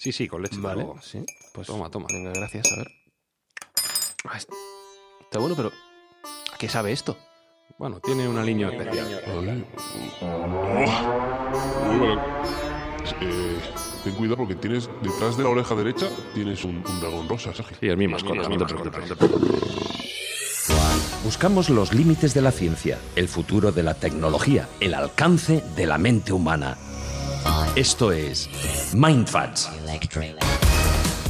Sí, sí, con leche. Vale, luego. sí. Pues Toma, toma. Venga, gracias, a ver. Ah, es- Está bueno, pero ¿a qué sabe esto? Bueno, tiene un aliño especial. Eh, ten cuidado porque tienes detrás de la oreja derecha tienes un, un dragón rosa, Sergio. Sí, es mi mascota, no te preocupes. Buscamos los límites de la ciencia, el futuro de la tecnología, el alcance de la mente humana. Esto es Mindfacts.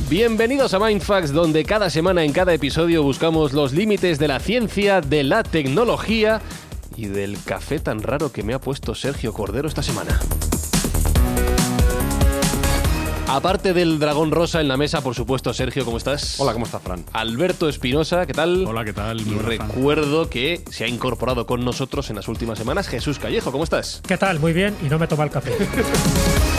Bienvenidos a Mindfax, donde cada semana en cada episodio buscamos los límites de la ciencia, de la tecnología y del café tan raro que me ha puesto Sergio Cordero esta semana. Aparte del dragón rosa en la mesa, por supuesto, Sergio, ¿cómo estás? Hola, ¿cómo está Fran? Alberto Espinosa, ¿qué tal? Hola, ¿qué tal? Y Fran. recuerdo que se ha incorporado con nosotros en las últimas semanas Jesús Callejo, ¿cómo estás? ¿Qué tal? Muy bien y no me toma el café.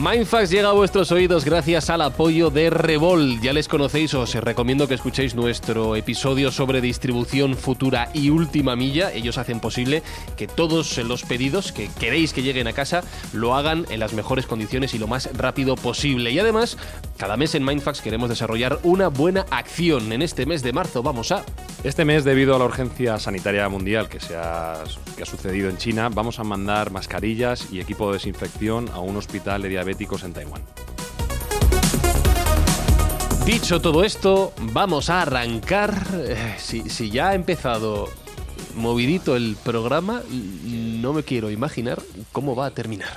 Mindfax llega a vuestros oídos gracias al apoyo de Revol. Ya les conocéis, os recomiendo que escuchéis nuestro episodio sobre distribución futura y última milla. Ellos hacen posible que todos los pedidos que queréis que lleguen a casa lo hagan en las mejores condiciones y lo más rápido posible. Y además, cada mes en Mindfax queremos desarrollar una buena acción. En este mes de marzo vamos a... Este mes, debido a la urgencia sanitaria mundial que, se ha, que ha sucedido en China, vamos a mandar mascarillas y equipo de desinfección a un hospital de en Taiwán. Dicho todo esto, vamos a arrancar. Eh, Si, ya ha empezado movidito el programa, no me quiero imaginar cómo va a terminar.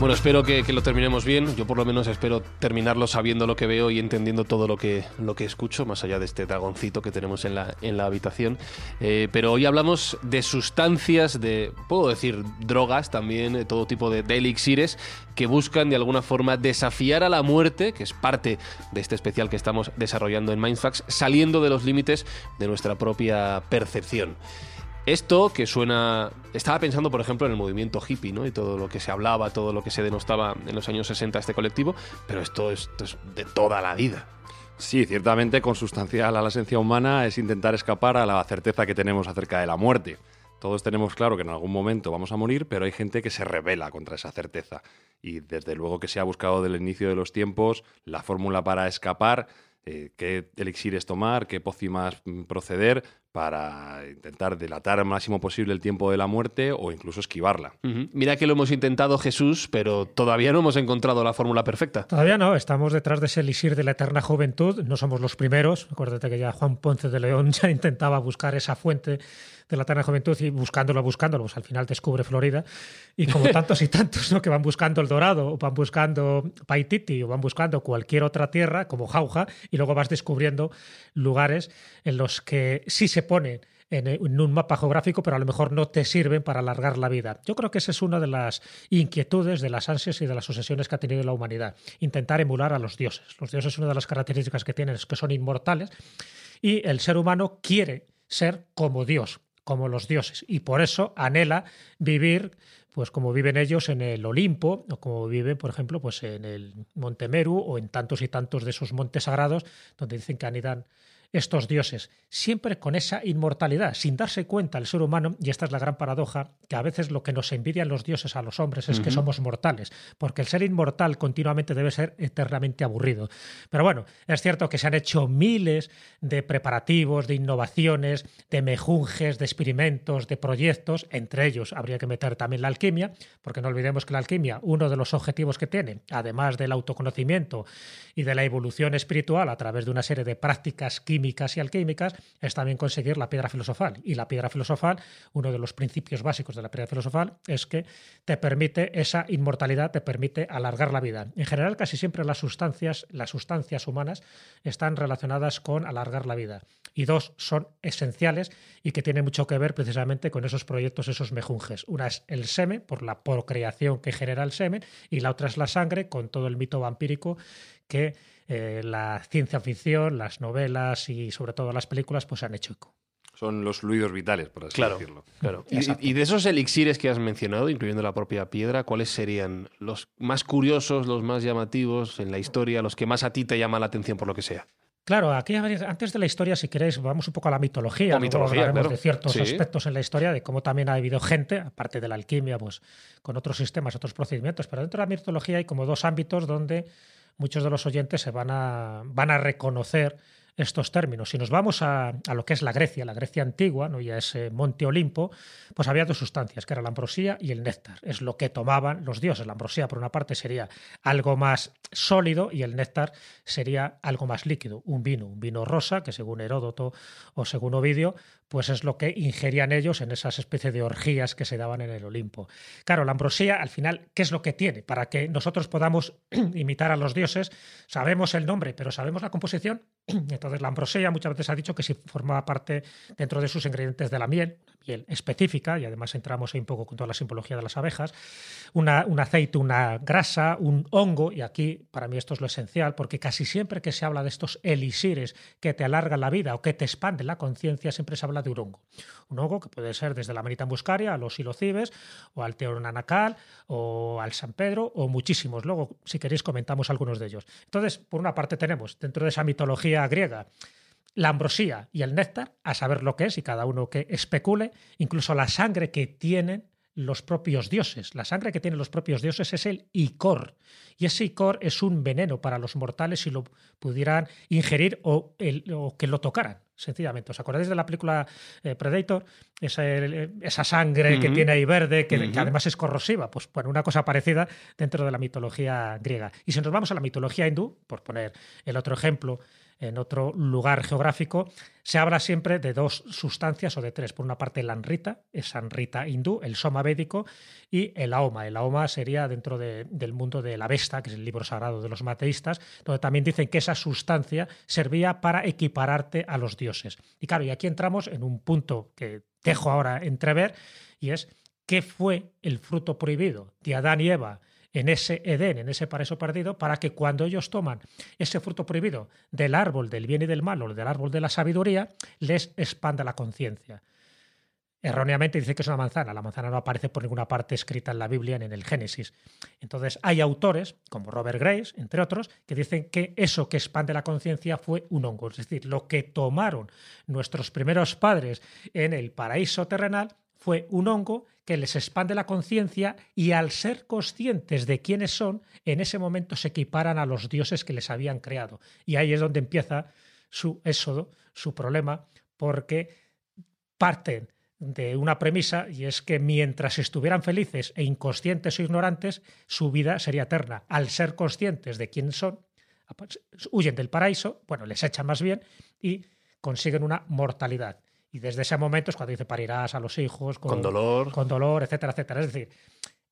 Bueno, espero que, lo terminemos bien. Yo por lo menos espero terminarlo sabiendo lo que veo y entendiendo todo lo que, lo que escucho, más allá de este dragoncito que tenemos en la, en la habitación. Eh, pero hoy hablamos de sustancias, de, puedo decir, drogas también, todo tipo de, de elixires que buscan de alguna forma desafiar a la muerte, que es parte de este especial que estamos desarrollando en Mindfax, saliendo de los límites de nuestra propia percepción. Esto que suena. Estaba pensando, por ejemplo, en el movimiento hippie, ¿no? Y todo lo que se hablaba, todo lo que se denostaba en los años 60 este colectivo, pero esto, esto es de toda la vida. Sí, ciertamente consustancial a la esencia humana es intentar escapar a la certeza que tenemos acerca de la muerte. Todos tenemos claro que en algún momento vamos a morir, pero hay gente que se revela contra esa certeza. Y desde luego que se ha buscado desde el inicio de los tiempos la fórmula para escapar, eh, qué elixires tomar, qué pócimas mm, proceder para intentar dilatar al máximo posible el tiempo de la muerte o incluso esquivarla. Ujú. Mira que lo hemos intentado, Jesús, pero todavía no hemos encontrado la fórmula perfecta. Todavía no, estamos detrás de ese elixir de la eterna juventud. No somos los primeros. Acuérdate que ya Juan Ponce de León ya intentaba buscar esa fuente de la eterna juventud y buscándolo, buscándolo, pues al final descubre Florida. Y como tantos y tantos, ¿no? Que van buscando el dorado, o van buscando Paititi, o van buscando cualquier otra tierra, como Jauja, y luego vas descubriendo lugares en los que sí se ponen en, un mapa geográfico, pero a lo mejor no te sirven para alargar la vida. Yo creo que esa es una de las inquietudes, de las ansias y de las obsesiones que ha tenido la humanidad. Intentar emular a los dioses. Los dioses, una de las características que tienen es que son inmortales y el ser humano quiere ser como Dios, como los dioses, y por eso anhela vivir pues como viven ellos en el Olimpo, o como viven, por ejemplo, pues en el Monte Meru o en tantos y tantos de esos montes sagrados donde dicen que anidan estos dioses, siempre con esa inmortalidad, sin darse cuenta el ser humano, y esta es la gran paradoja, que a veces lo que nos envidian los dioses a los hombres es que somos mortales, porque el ser inmortal continuamente debe ser eternamente aburrido. Pero bueno, es cierto que se han hecho miles de preparativos, de innovaciones, de mejunjes, de experimentos, de proyectos, entre ellos habría que meter también la alquimia, porque no olvidemos que la alquimia, uno de los objetivos que tiene, además del autoconocimiento y de la evolución espiritual a través de una serie de prácticas químicas, químicas y alquímicas es también conseguir la piedra filosofal. Y la piedra filosofal, uno de los principios básicos de la piedra filosofal es que te permite esa inmortalidad, te permite alargar la vida. En general, casi siempre las sustancias, las sustancias humanas están relacionadas con alargar la vida. Y dos son esenciales y que tienen mucho que ver precisamente con esos proyectos, esos mejunjes. Una es el semen, por la procreación que genera el semen, y la otra es la sangre, con todo el mito vampírico que eh, la ciencia ficción, las novelas y sobre todo las películas pues han hecho eco. Son los fluidos vitales, por así decirlo. Claro. Y, y, de esos elixires que has mencionado, incluyendo la propia piedra, ¿cuáles serían los más curiosos, los más llamativos en la historia, los que más a ti te llaman la atención por lo que sea? Claro, aquí antes de la historia, si queréis, vamos un poco a la mitología. La mitología, de ciertos aspectos en la historia, de cómo también ha habido gente, aparte de la alquimia, pues con otros sistemas, otros procedimientos. Pero dentro de la mitología hay como dos ámbitos donde muchos de los oyentes se van a, van a reconocer estos términos. Si nos vamos a, lo que es la Grecia, la Grecia antigua, ¿no? ya ese monte Olimpo, pues había dos sustancias, que era la ambrosía y el néctar. Es lo que tomaban los dioses. La ambrosía, por una parte, sería algo más sólido y el néctar sería algo más líquido, un vino, un vino rosa, que según Heródoto o según Ovidio, pues es lo que ingerían ellos en esas especies de orgías que se daban en el Olimpo. Claro, la ambrosía, al final, ¿qué es lo que tiene? Para que nosotros podamos imitar a los dioses, sabemos el nombre, pero sabemos la composición. Entonces, la ambrosía muchas veces ha dicho que si formaba parte dentro de sus ingredientes de la miel, miel específica, y además entramos ahí un poco con toda la simbología de las abejas, una, un aceite, una grasa, un hongo, y aquí para mí esto es lo esencial, porque casi siempre que se habla de estos elixires que te alargan la vida o que te expanden la conciencia, siempre se habla de un hongo. Un hongo que puede ser desde la manita muscaria a los silocibes, o al teoronanacal, o al San Pedro, o muchísimos. Luego, si queréis, comentamos algunos de ellos. Entonces, por una parte tenemos, dentro de esa mitología griega, la ambrosía y el néctar, a saber lo que es y cada uno que especule, incluso la sangre que tienen los propios dioses. La sangre que tienen los propios dioses es el icor. Y ese icor es un veneno para los mortales si lo pudieran ingerir o, que lo tocaran, sencillamente. ¿Os acordáis de la película eh, Predator? Esa, sangre que tiene ahí verde, que, que, además es corrosiva. Pues bueno, una cosa parecida dentro de la mitología griega. Y si nos vamos a la mitología hindú, por poner el otro ejemplo, en otro lugar geográfico, se habla siempre de dos sustancias o de tres. Por una parte, el anrita, es anrita hindú, el soma védico, y el aoma. El aoma sería dentro del mundo de la Vesta, que es el libro sagrado de los mateístas, donde también dicen que esa sustancia servía para equipararte a los dioses. Y claro, y aquí entramos en un punto que dejo ahora entrever, y es qué fue el fruto prohibido de Adán y Eva en ese Edén, en ese paraíso perdido, para que cuando ellos toman ese fruto prohibido del árbol del bien y del mal o del árbol de la sabiduría, les expanda la conciencia. Erróneamente dice que es una manzana. La manzana no aparece por ninguna parte escrita en la Biblia ni en el Génesis. Entonces hay autores, como Robert Grace, entre otros, que dicen que eso que expande la conciencia fue un hongo. Es decir, lo que tomaron nuestros primeros padres en el paraíso terrenal fue un hongo que les expande la conciencia y al ser conscientes de quiénes son, en ese momento se equiparan a los dioses que les habían creado. Y ahí es donde empieza su éxodo, su problema, porque parten de una premisa y es que mientras estuvieran felices e inconscientes o ignorantes, su vida sería eterna. Al ser conscientes de quiénes son, huyen del paraíso, bueno, les echan más bien y consiguen una mortalidad. Y desde ese momento es cuando dice parirás a los hijos con, dolor. Con dolor, etcétera, etcétera. Es decir,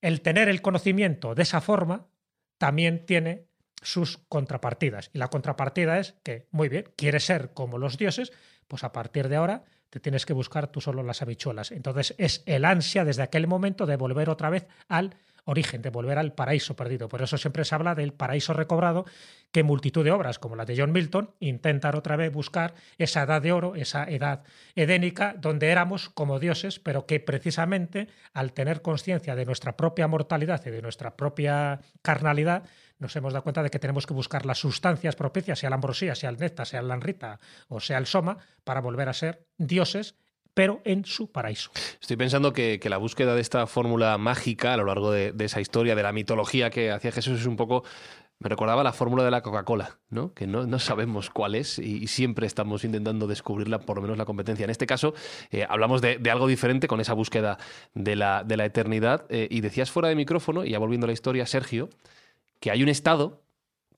el tener el conocimiento de esa forma también tiene sus contrapartidas. Y la contrapartida es que, muy bien, quiere ser como los dioses, pues a partir de ahora te tienes que buscar tú solo las habichuelas. Entonces es el ansia desde aquel momento de volver otra vez al origen, de volver al paraíso perdido. Por eso siempre se habla del paraíso recobrado, que multitud de obras, como la de John Milton, intentan otra vez buscar esa edad de oro, esa edad edénica, donde éramos como dioses, pero que precisamente al tener conciencia de nuestra propia mortalidad y de nuestra propia carnalidad, nos hemos dado cuenta de que tenemos que buscar las sustancias propicias, sea la ambrosía, sea el néctar, sea la anrita o sea el soma, para volver a ser dioses pero en su paraíso. Estoy pensando que, la búsqueda de esta fórmula mágica a lo largo de, esa historia, de la mitología que hacía Jesús, es un poco me recordaba la fórmula de la Coca-Cola, ¿no? que no, sabemos cuál es y, siempre estamos intentando descubrirla, por lo menos la competencia. En este caso, eh, hablamos de, algo diferente con esa búsqueda de la, eternidad. Eh, y decías fuera de micrófono, y ya volviendo a la historia, Sergio, que hay un estado,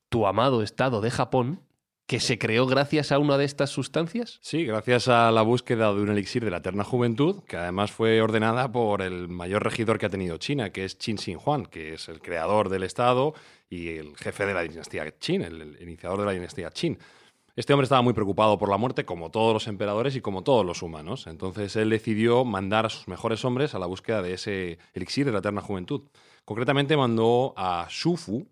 tu amado estado de Japón, que se creó gracias a una de estas sustancias? Sí, gracias a la búsqueda de un elixir de la eterna juventud, que además fue ordenada por el mayor regidor que ha tenido China, que es Qin Shi Huang, que es el creador del Estado y el jefe de la dinastía Qin, el, iniciador de la dinastía Qin. Este hombre estaba muy preocupado por la muerte, como todos los emperadores y como todos los humanos. Entonces él decidió mandar a sus mejores hombres a la búsqueda de ese elixir de la eterna juventud. Concretamente mandó a Shufu,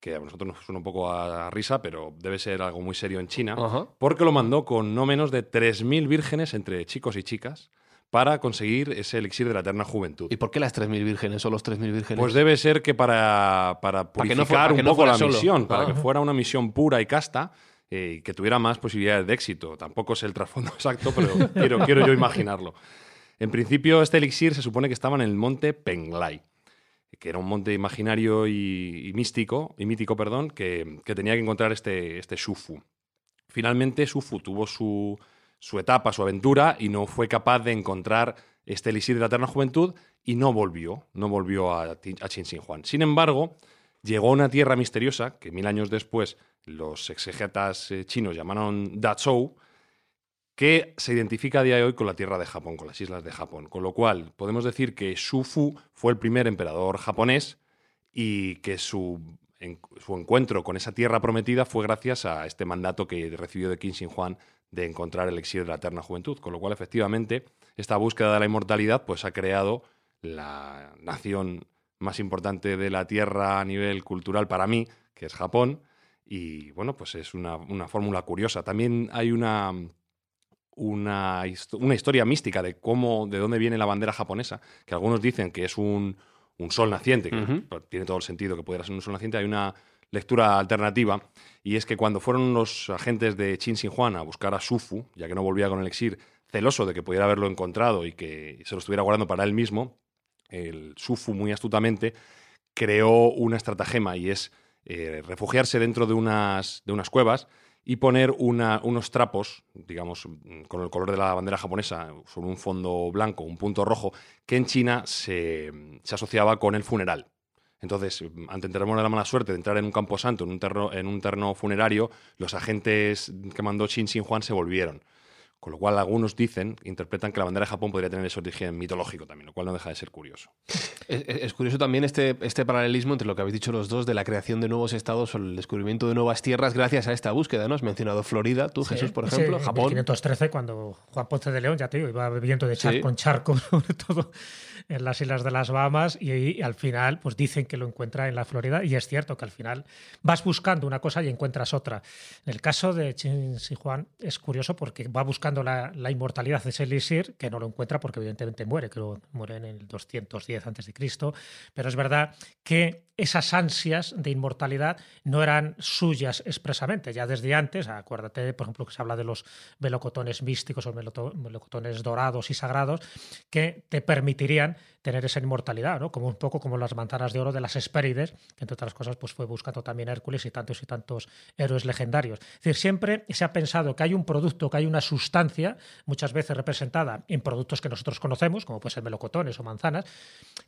que a nosotros nos suena un poco a, risa, pero debe ser algo muy serio en China, porque lo mandó con no menos de 3.000 vírgenes entre chicos y chicas para conseguir ese elixir de la eterna juventud. ¿Y por qué las 3.000 vírgenes o los 3.000 vírgenes? Pues debe ser que para, para purificar un poco la misión, para que fuera una misión pura y casta eh, y que tuviera más posibilidades de éxito. Tampoco es el trasfondo exacto, pero quiero, quiero yo imaginarlo. En principio, este elixir se supone que estaba en el monte Penglai que era un monte imaginario y, místico, y mítico, perdón, que, tenía que encontrar este, este Shufu. Finalmente, Shufu tuvo su, etapa, su aventura, y no fue capaz de encontrar este elixir de la eterna juventud y no volvió, no volvió a, a Qin Huan. Sin embargo, llegó a una tierra misteriosa que mil años después los exegetas eh, chinos llamaron Dazhou, que se identifica a día de hoy con la tierra de Japón, con las islas de Japón. Con lo cual, podemos decir que Shufu fue el primer emperador japonés y que su, su encuentro con esa tierra prometida fue gracias a este mandato que recibió de Qin Shi Huang de encontrar el exilio de la eterna juventud. Con lo cual, efectivamente, esta búsqueda de la inmortalidad pues, ha creado la nación más importante de la Tierra a nivel cultural para mí, que es Japón. Y bueno, pues es una, una fórmula curiosa. También hay una una, una, historia mística de cómo, de dónde viene la bandera japonesa, que algunos dicen que es un, un sol naciente, que tiene todo el sentido que pudiera ser un sol naciente, hay una lectura alternativa, y es que cuando fueron los agentes de Qin Shi Huang a buscar a Sufu, ya que no volvía con el exir, celoso de que pudiera haberlo encontrado y que se lo estuviera guardando para él mismo, el Sufu muy astutamente creó una estratagema y es eh, refugiarse dentro de unas, de unas cuevas y poner unos trapos, digamos, con el color de la bandera japonesa, sobre un fondo blanco, un punto rojo, que en China se, asociaba con el funeral. Entonces, ante tener la mala suerte de entrar en un campo santo, en un, terno, en un terno funerario, los agentes que mandó Qin Shi Huang se volvieron. Con lo cual, algunos dicen, interpretan que la bandera de Japón podría tener ese origen mitológico también, lo cual no deja de ser curioso. Es, curioso también este, este paralelismo entre lo que habéis dicho los dos de la creación de nuevos estados o el descubrimiento de nuevas tierras gracias a esta búsqueda. ¿no? Has mencionado Florida, tú, Jesús, por ejemplo, sí, Japón. En 1513, cuando Juan Ponce de León, ya te digo, iba bebiendo de charco en charco, sobre todo en las islas de las Bahamas, y, al final, pues dicen que lo encuentra en la Florida, y es cierto que al final vas buscando una cosa y encuentras otra. En el caso de Chen Si Juan es curioso porque va buscando la, la inmortalidad inmortalidad es Elixir, que no lo encuentra porque evidentemente muere, creo muere en el 210 a.C., pero es verdad que esas ansias de inmortalidad no eran suyas expresamente, ya desde antes, acuérdate, por ejemplo, que se habla de los melocotones místicos o melocotones dorados y sagrados, que te permitirían tener esa inmortalidad, ¿no? como un poco como las manzanas de oro de las Hespérides, que entre otras cosas pues fue buscando también Hércules y tantos y tantos héroes legendarios. Es decir, siempre se ha pensado que hay un producto, que hay una sustancia, muchas veces representada en productos que nosotros conocemos, como pueden ser melocotones o manzanas,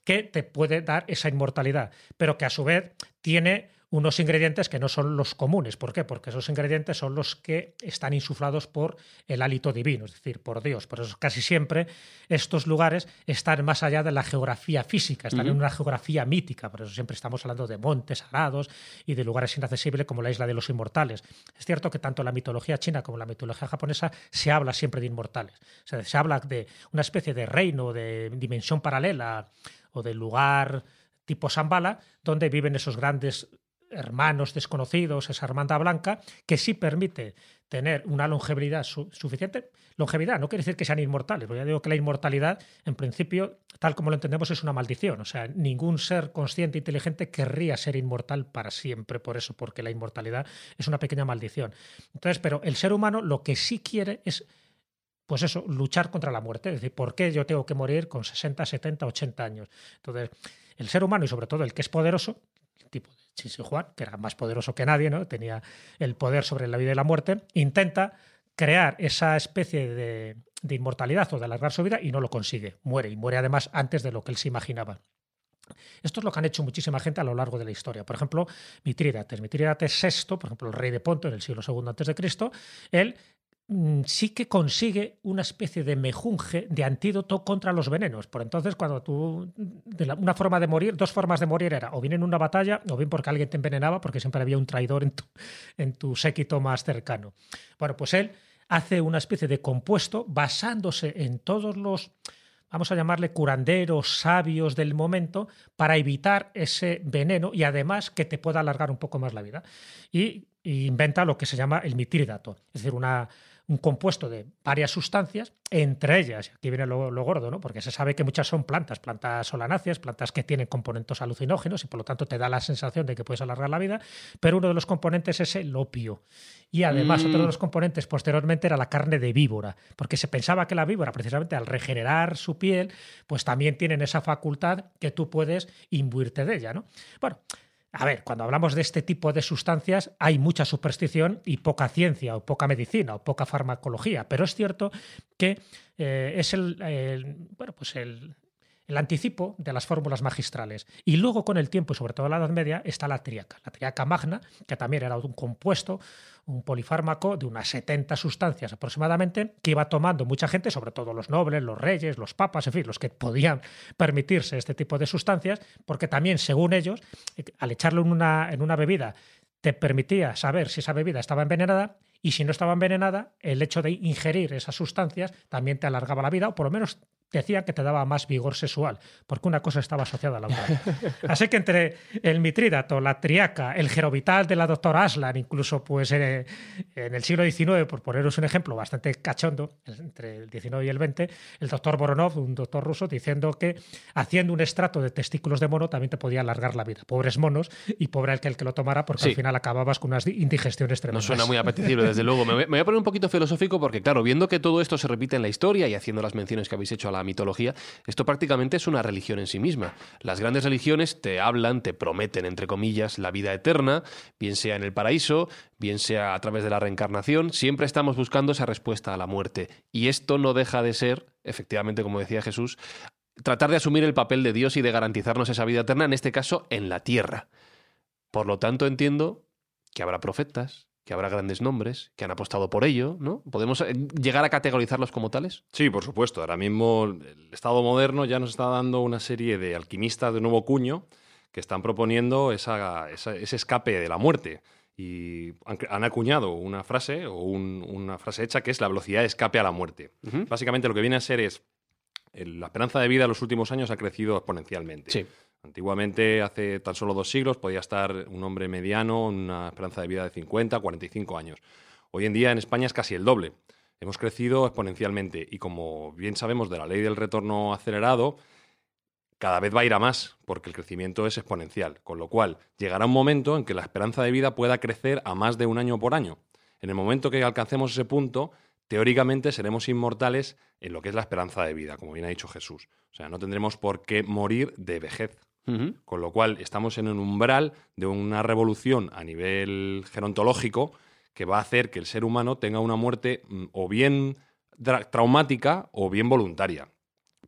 que te puede dar esa inmortalidad, pero que a su vez tiene unos ingredientes que no son los comunes. ¿Por qué? Porque esos ingredientes son los que están insuflados por el hálito divino, es decir, por Dios. Por eso casi siempre estos lugares están más allá de la geografía física, están en una geografía mítica. Por eso siempre estamos hablando de montes sagrados y de lugares inaccesibles como la isla de los inmortales. Es cierto que tanto la mitología china como la mitología japonesa se habla siempre de inmortales. O sea, se habla de una especie de reino, de dimensión paralela o de lugar tipo Zambala, donde viven esos grandes hermanos desconocidos, esa hermandad blanca, que sí permite tener una longevidad suficiente. Longevidad no quiere decir que sean inmortales, porque ya digo que la inmortalidad, en principio, tal como lo entendemos, es una maldición. O sea, ningún ser consciente e inteligente querría ser inmortal para siempre, por eso, porque la inmortalidad es una pequeña maldición. Entonces, pero el ser humano lo que sí quiere es pues eso, luchar contra la muerte. Es decir, ¿por qué yo tengo que morir con 60, 70, 80 años? Entonces, el ser humano y sobre todo el que es poderoso, el tipo Juan, que era más poderoso que nadie, ¿no? tenía el poder sobre la vida y la muerte, intenta crear esa especie de, inmortalidad o de alargar su vida y no lo consigue. Muere y muere además antes de lo que él se imaginaba. Esto es lo que han hecho muchísima gente a lo largo de la historia. Por ejemplo, Mitrídates. Mitrídates VI, por ejemplo, el rey de Ponto en el siglo II Cristo, él sí que consigue una especie de mejunje de antídoto contra los venenos. Por entonces, cuando tú, de una forma de morir, dos formas de morir era o bien en una batalla o bien porque alguien te envenenaba, porque siempre había un traidor en tu, en tu séquito más cercano. Bueno, pues él hace una especie de compuesto basándose en todos los, vamos a llamarle curanderos, sabios del momento, para evitar ese veneno y además que te pueda alargar un poco más la vida. Y, inventa lo que se llama el mitridato, es decir, una un compuesto de varias sustancias, entre ellas, aquí viene lo, gordo, ¿no? porque se sabe que muchas son plantas, plantas solanáceas, plantas que tienen componentes alucinógenos y por lo tanto te da la sensación de que puedes alargar la vida, pero uno de los componentes es el opio. Y además otro de mm. los componentes posteriormente era la carne de víbora, porque se pensaba que la víbora precisamente al regenerar su piel, pues también tienen esa facultad que tú puedes imbuirte de ella. ¿no? Bueno, a ver, cuando hablamos de este tipo de sustancias hay mucha superstición y poca ciencia o poca medicina o poca farmacología, pero es cierto que eh, es el, bueno, pues el, el anticipo de las fórmulas magistrales. Y luego con el tiempo, y sobre todo en la Edad Media, está la triaca. La triaca magna, que también era un compuesto, un polifármaco de unas 70 sustancias aproximadamente, que iba tomando mucha gente, sobre todo los nobles, los reyes, los papas, en fin, los que podían permitirse este tipo de sustancias, porque también, según ellos, al echarlo en una, en una bebida, te permitía saber si esa bebida estaba envenenada y si no estaba envenenada, el hecho de ingerir esas sustancias también te alargaba la vida o por lo menos decía que te daba más vigor sexual, porque una cosa estaba asociada a la otra. Así que entre el mitrídato, la triaca, el gerovital de la doctora Aslan, incluso pues en el siglo XIX, por poneros un ejemplo bastante cachondo, entre el XIX y el XX, el doctor Boronov, un doctor ruso, diciendo que haciendo un estrato de testículos de mono también te podía alargar la vida. Pobres monos y pobre el que el que lo tomara, porque al final acababas con unas indigestiones tremendas. No suena muy apetecible, desde luego. Me voy a poner un poquito filosófico porque, claro, viendo que todo esto se repite en la historia y haciendo las menciones que habéis hecho a la mitología, esto prácticamente es una religión en sí misma. Las grandes religiones te hablan, te prometen, entre comillas, la vida eterna, bien sea en el paraíso, bien sea a través de la reencarnación, siempre estamos buscando esa respuesta a la muerte. Y esto no deja de ser, efectivamente, como decía Jesús, tratar de asumir el papel de Dios y de garantizarnos esa vida eterna, en este caso, en la tierra. Por lo tanto, entiendo que habrá profetas, que habrá grandes nombres que han apostado por ello, ¿no? ¿Podemos eh, llegar a categorizarlos como tales? Sí, por supuesto. Ahora mismo el Estado moderno ya nos está dando una serie de alquimistas de nuevo cuño que están proponiendo ese escape de la muerte. Y han, acuñado una frase o una frase hecha que es la velocidad de escape a la muerte. Básicamente lo que viene a ser es la esperanza de vida en los últimos años ha crecido exponencialmente. Sí. Antiguamente, hace tan solo dos siglos, podía estar un hombre mediano, una esperanza de vida de 50, 45 años. Hoy en día en España es casi el doble. Hemos crecido exponencialmente y como bien sabemos de la ley del retorno acelerado, cada vez va a ir a más porque el crecimiento es exponencial, con lo cual llegará un momento en que la esperanza de vida pueda crecer a más de un año por año. En el momento que alcancemos ese punto, teóricamente seremos inmortales en lo que es la esperanza de vida, como bien ha dicho Jesús. O sea, no tendremos por qué morir de vejez. Con lo cual estamos en un umbral de una revolución a nivel gerontológico que va a hacer que el ser humano tenga una muerte mm, o bien traumática o bien voluntaria.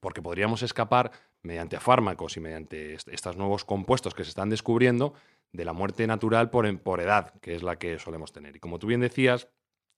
Porque podríamos escapar mediante fármacos y mediante estos nuevos compuestos que se están descubriendo de la muerte natural por, por edad, que es la que solemos tener. Y como tú bien decías,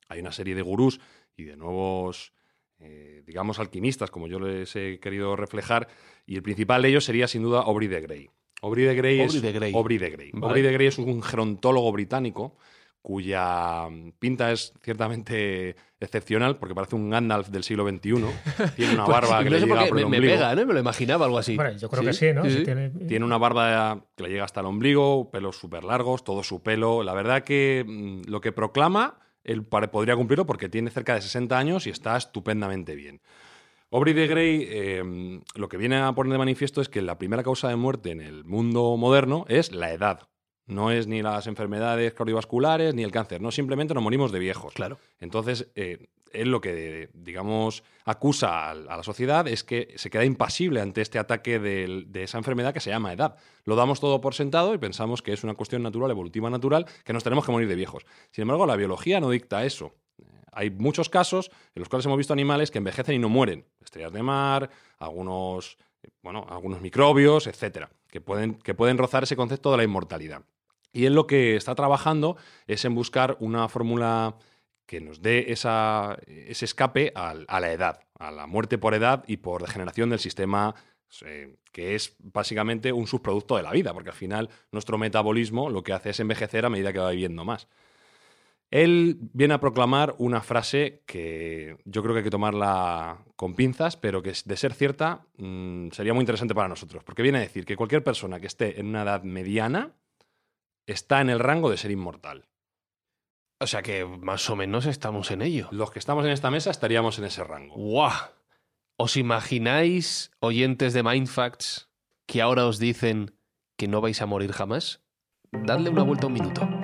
hay una serie de gurús y de nuevos, eh, digamos, alquimistas, como yo les he querido reflejar, y el principal de ellos sería sin duda Aubrey de Grey. Aubrey de Grey Aubrey es de Grey. Aubrey de Grey. Vale. Aubrey de Grey es un gerontólogo británico cuya pinta es ciertamente excepcional porque parece un Gandalf del siglo XXI. Tiene una barba que Pues no le llega por el me, pega, ¿no? Me lo imaginaba algo así. Bueno, yo creo que sí, ¿no? Sí, Si sí. tiene- Tiene una barba que le llega hasta el ombligo, pelos súper largos, todo su pelo. La verdad que mm, lo que proclama, él podría cumplirlo porque tiene cerca de 60 años y está estupendamente bien. Aubrey de Grey eh, lo que viene a poner de manifiesto es que la primera causa de muerte en el mundo moderno es la edad. No es ni las enfermedades cardiovasculares ni el cáncer, no, simplemente nos morimos de viejos. Claro. Entonces, eh, él lo que, digamos, acusa a, la sociedad es que se queda impasible ante este ataque del- de, esa enfermedad que se llama edad. Lo damos todo por sentado y pensamos que es una cuestión natural, evolutiva natural, que nos tenemos que morir de viejos. Sin embargo, la biología no dicta eso. Hay muchos casos en los cuales hemos visto animales que envejecen y no mueren. Estrellas de mar, algunos, bueno, algunos microbios, etcétera, que pueden, que pueden rozar ese concepto de la inmortalidad. Y él lo que está trabajando es en buscar una fórmula que nos dé ese escape a, la edad, a la muerte por edad y por degeneración del sistema, eh, que es básicamente un subproducto de la vida, porque al final nuestro metabolismo lo que hace es envejecer a medida que va viviendo más. Él viene a proclamar una frase que yo creo que hay que tomarla con pinzas, pero que de ser cierta mm, sería muy interesante para nosotros, porque viene a decir que cualquier persona que esté en una edad mediana está en el rango de ser inmortal. O sea que más o menos estamos en ello. Los que estamos en esta mesa estaríamos en ese rango. ¡Guau! ¿Os imagináis, oyentes de Mindfacts, que ahora os dicen que no vais a morir jamás? Dadle una vuelta un minuto.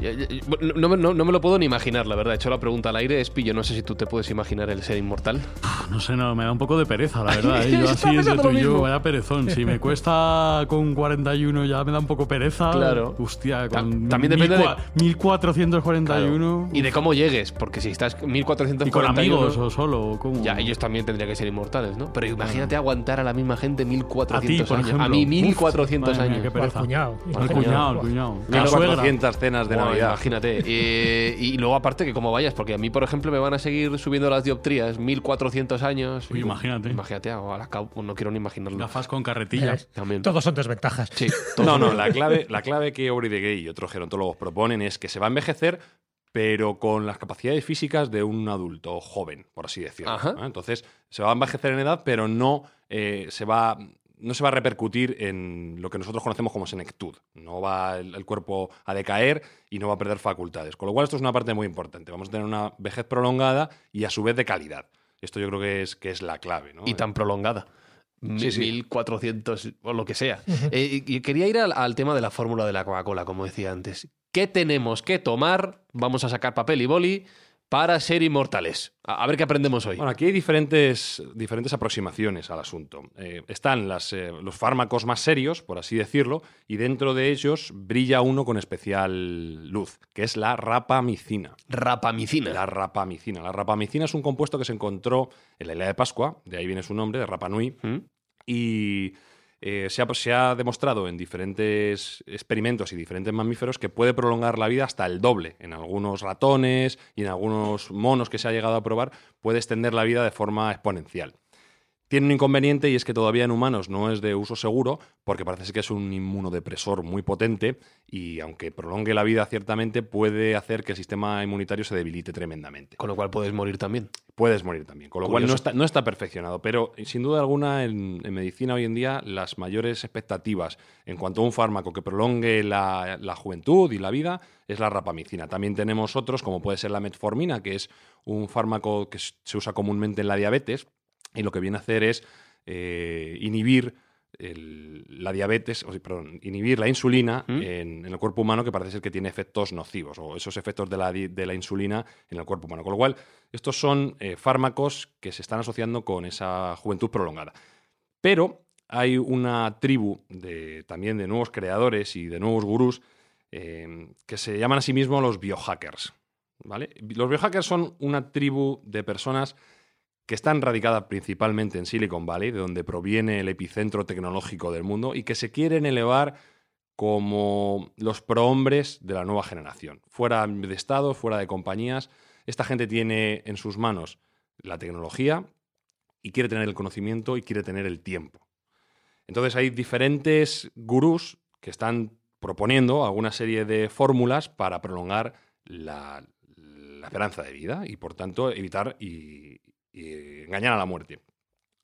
也也不。No, no me- no- no me lo puedo ni imaginar, la verdad. He hecho la pregunta al aire. Espillo, no sé si tú te puedes imaginar el ser inmortal. No sé, no, me da un poco de pereza, la verdad. ¿eh? Yo así pensando tú y yo, vaya perezón. Si me cuesta con 41 ya me da un poco pereza. Claro. Hostia, con también depende de- 1441. Y de cómo llegues, porque si estás 1441... ¿Y con amigos o solo? cómo? Ya, ellos también tendrían que ser inmortales, ¿no? Pero imagínate aguantar a la misma gente 1400 por años. ejemplo. A mí Uf, 1400 madre mía, años. qué o al pereza. cuñado. Al cuñado, al cuñado. La Unas suegra. 400 cenas de Navidad. Imagínate. Eh, y luego aparte que como vayas, porque a mí, por ejemplo, me van a seguir subiendo las dioptrías 1400 años. Uy, Y- imagínate. Imagínate, a la no quiero ni imaginarlo. Gafas con carretilla. También. Todos son desventajas. Sí, No, no, la clave, la clave que Aubrey de Grey y otros gerontólogos proponen es que se va a envejecer, pero con las capacidades físicas de un adulto joven, por así decirlo. Ajá. ¿eh? Entonces, se va a envejecer en edad, pero no, eh, se va, no se va a repercutir en lo que nosotros conocemos como senectud. No va el, el cuerpo a decaer y no va a perder facultades. Con lo cual, esto es una parte muy importante. Vamos a tener una vejez prolongada y a su vez de calidad. Esto yo creo que es, que es la clave. ¿no? y tan prolongada. Sí, sí. 1400 o lo que sea. Eh, y y quería ir al, al tema de la fórmula de la Coca-Cola, como decía antes. ¿Qué tenemos que tomar? Vamos a sacar papel y boli para ser inmortales. A, ver qué aprendemos hoy. Bueno, aquí hay diferentes, diferentes aproximaciones al asunto. Eh, están las, eh, los fármacos más serios, por así decirlo, y dentro de ellos brilla uno con especial luz, que es la rapamicina. Rapamicina. La rapamicina. La rapamicina es un compuesto que se encontró en la isla de Pascua, de ahí viene su nombre, de Rapa Nui, ¿Mm? y eh, se, ha, se ha demostrado en diferentes experimentos y diferentes mamíferos que puede prolongar la vida hasta el doble. En algunos ratones y en algunos monos que se ha llegado a probar, puede extender la vida de forma exponencial. Tiene un inconveniente y es que todavía en humanos no es de uso seguro porque parece ser que es un inmunodepresor muy potente y aunque prolongue la vida ciertamente puede hacer que el sistema inmunitario se debilite tremendamente Con lo cual puedes morir también. puedes morir también. Con lo cual no está, no está perfeccionado. Pero sin duda alguna, en, en medicina hoy en día, las mayores expectativas en cuanto a un fármaco que prolongue la, la juventud y la vida es la rapamicina. También tenemos otros, como puede ser la metformina, que es un fármaco que se usa comúnmente en la diabetes y lo que viene a hacer es eh, inhibir el- la diabetes, o perdón, inhibir la insulina ¿Mm? en, en el cuerpo humano que parece ser que tiene efectos nocivos o esos efectos de la, de la insulina en el cuerpo humano. Con lo cual, estos son eh, fármacos que se están asociando con esa juventud prolongada. Pero hay una tribu de, también de nuevos creadores y de nuevos gurús eh, que se llaman a sí mismos los biohackers. ¿vale? Los biohackers son una tribu de personas que están radicadas principalmente en Silicon Valley, de donde proviene el epicentro tecnológico del mundo, y que se quieren elevar como los prohombres de la nueva generación. Fuera de Estado, fuera de compañías, esta gente tiene en sus manos la tecnología y quiere tener el conocimiento y quiere tener el tiempo. Entonces hay diferentes gurús que están proponiendo alguna serie de fórmulas para prolongar la, esperanza de vida y por tanto evitar y, y engañar a la muerte.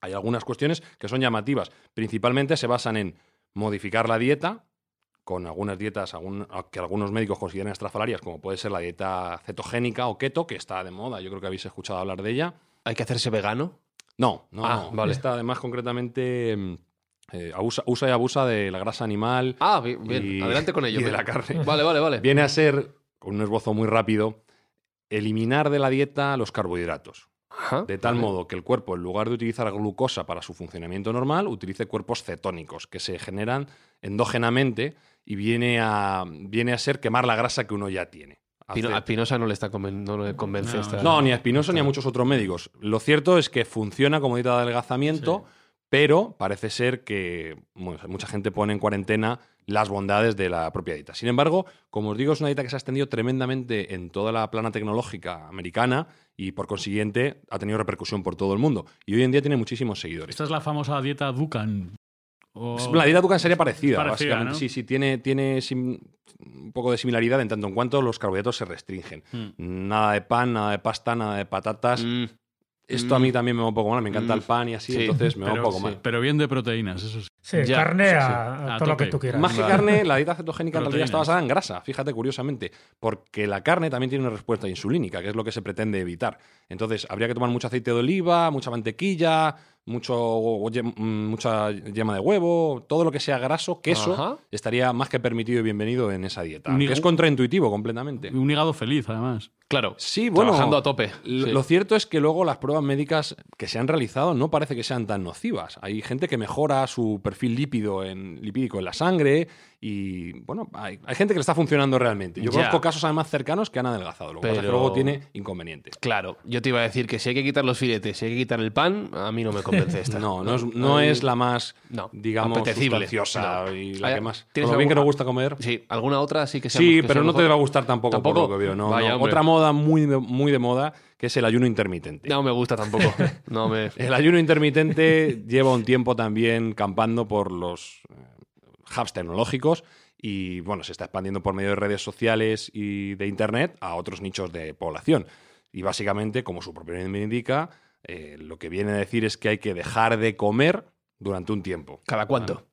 Hay algunas cuestiones que son llamativas. Principalmente se basan en modificar la dieta, con algunas dietas algún- que algunos médicos consideran estrafalarias, como puede ser la dieta cetogénica o keto, que está de moda. Yo creo que habéis escuchado hablar de ella. ¿Hay que hacerse vegano? No, no, Ah, no. vale. Esta además concretamente mm, eh, abusa, usa y abusa de la grasa animal. Ah, bi- bien. Y- Adelante con ello. y de la carne. Vale, vale, vale. Viene a ser, con un esbozo muy rápido, eliminar de la dieta los carbohidratos. Ajá, De tal vale. modo que el cuerpo, en lugar de utilizar glucosa para su funcionamiento normal, utilice cuerpos cetónicos que se generan endógenamente y viene a, viene a ser quemar la grasa que uno ya tiene. Hace- a Pinoza no le está conven- no le convence No, esta. no, ni a Espinosa ni a muchos otros médicos. Lo cierto es que funciona como dieta de adelgazamiento, pero parece ser que bueno, mucha gente pone en cuarentena las bondades de la propia dieta. Sin embargo, como os digo, es una dieta que se ha extendido tremendamente en toda la plana tecnológica americana y por consiguiente ha tenido repercusión por todo el mundo. Y hoy en día tiene muchísimos seguidores. Esta es la famosa dieta Dukan. O- La dieta Dukan sería parecida, Parecida, básicamente. ¿no? Sí, sí, tiene, tiene sim- un poco de similaridad en tanto en cuanto los carbohidratos se restringen. Hmm. Nada de pan, nada de pasta, nada de patatas. Mm, Esto a mí también me va un poco mal, me encanta Mm. el pan y así, Sí, entonces me va un pero, poco sí, mal. pero bien de proteínas, eso sí. Sí, Ya, carne sí, sí. a, a A todo lo que tú quieras. Más que Vale. carne, la dieta cetogénica en realidad está basada en grasa, fíjate curiosamente, porque la carne también tiene una respuesta insulínica, que es lo que se pretende evitar. Entonces, habría que tomar mucho aceite de oliva, mucha mantequilla, mucho, mm, mucha yema de huevo, todo lo que sea graso, queso, Ajá. estaría más que permitido y bienvenido en esa dieta. Que es contraintuitivo completamente. Un hígado feliz, además. Claro. Sí, bueno. Trabajando a tope. Sí. lo cierto es que luego las pruebas médicas que se han realizado no parece que sean tan nocivas. Hay gente que mejora su perfil lípido en, lipídico en la sangre y, bueno, hay, hay gente que le está funcionando realmente. Yo Ya. conozco casos además cercanos que han adelgazado. Lo que pasa es que Pero- luego tiene inconvenientes. Claro, yo te iba a decir que si hay que quitar los filetes, si hay que quitar el pan, a mí no me convence esta. No, no es, no Ahí- es la más, no, digamos, apetecible. y la que más... ¿tienes Con lo bien que nos gusta comer. Sí, alguna otra sí que sea Sí, que pero sea no te va a gustar tampoco, ¿Tampoco? por lo que veo. No, Vaya. Otra moda muy de, muy de moda que es el ayuno intermitente. No me gusta tampoco. No me... El ayuno intermitente lleva un tiempo también campando por los eh, hubs tecnológicos y bueno, se está expandiendo por medio de redes sociales y de internet a otros nichos de población. Y básicamente, como su propio nombre indica, eh, lo que viene a decir es que hay que dejar de comer durante un tiempo. ¿Cada cuánto?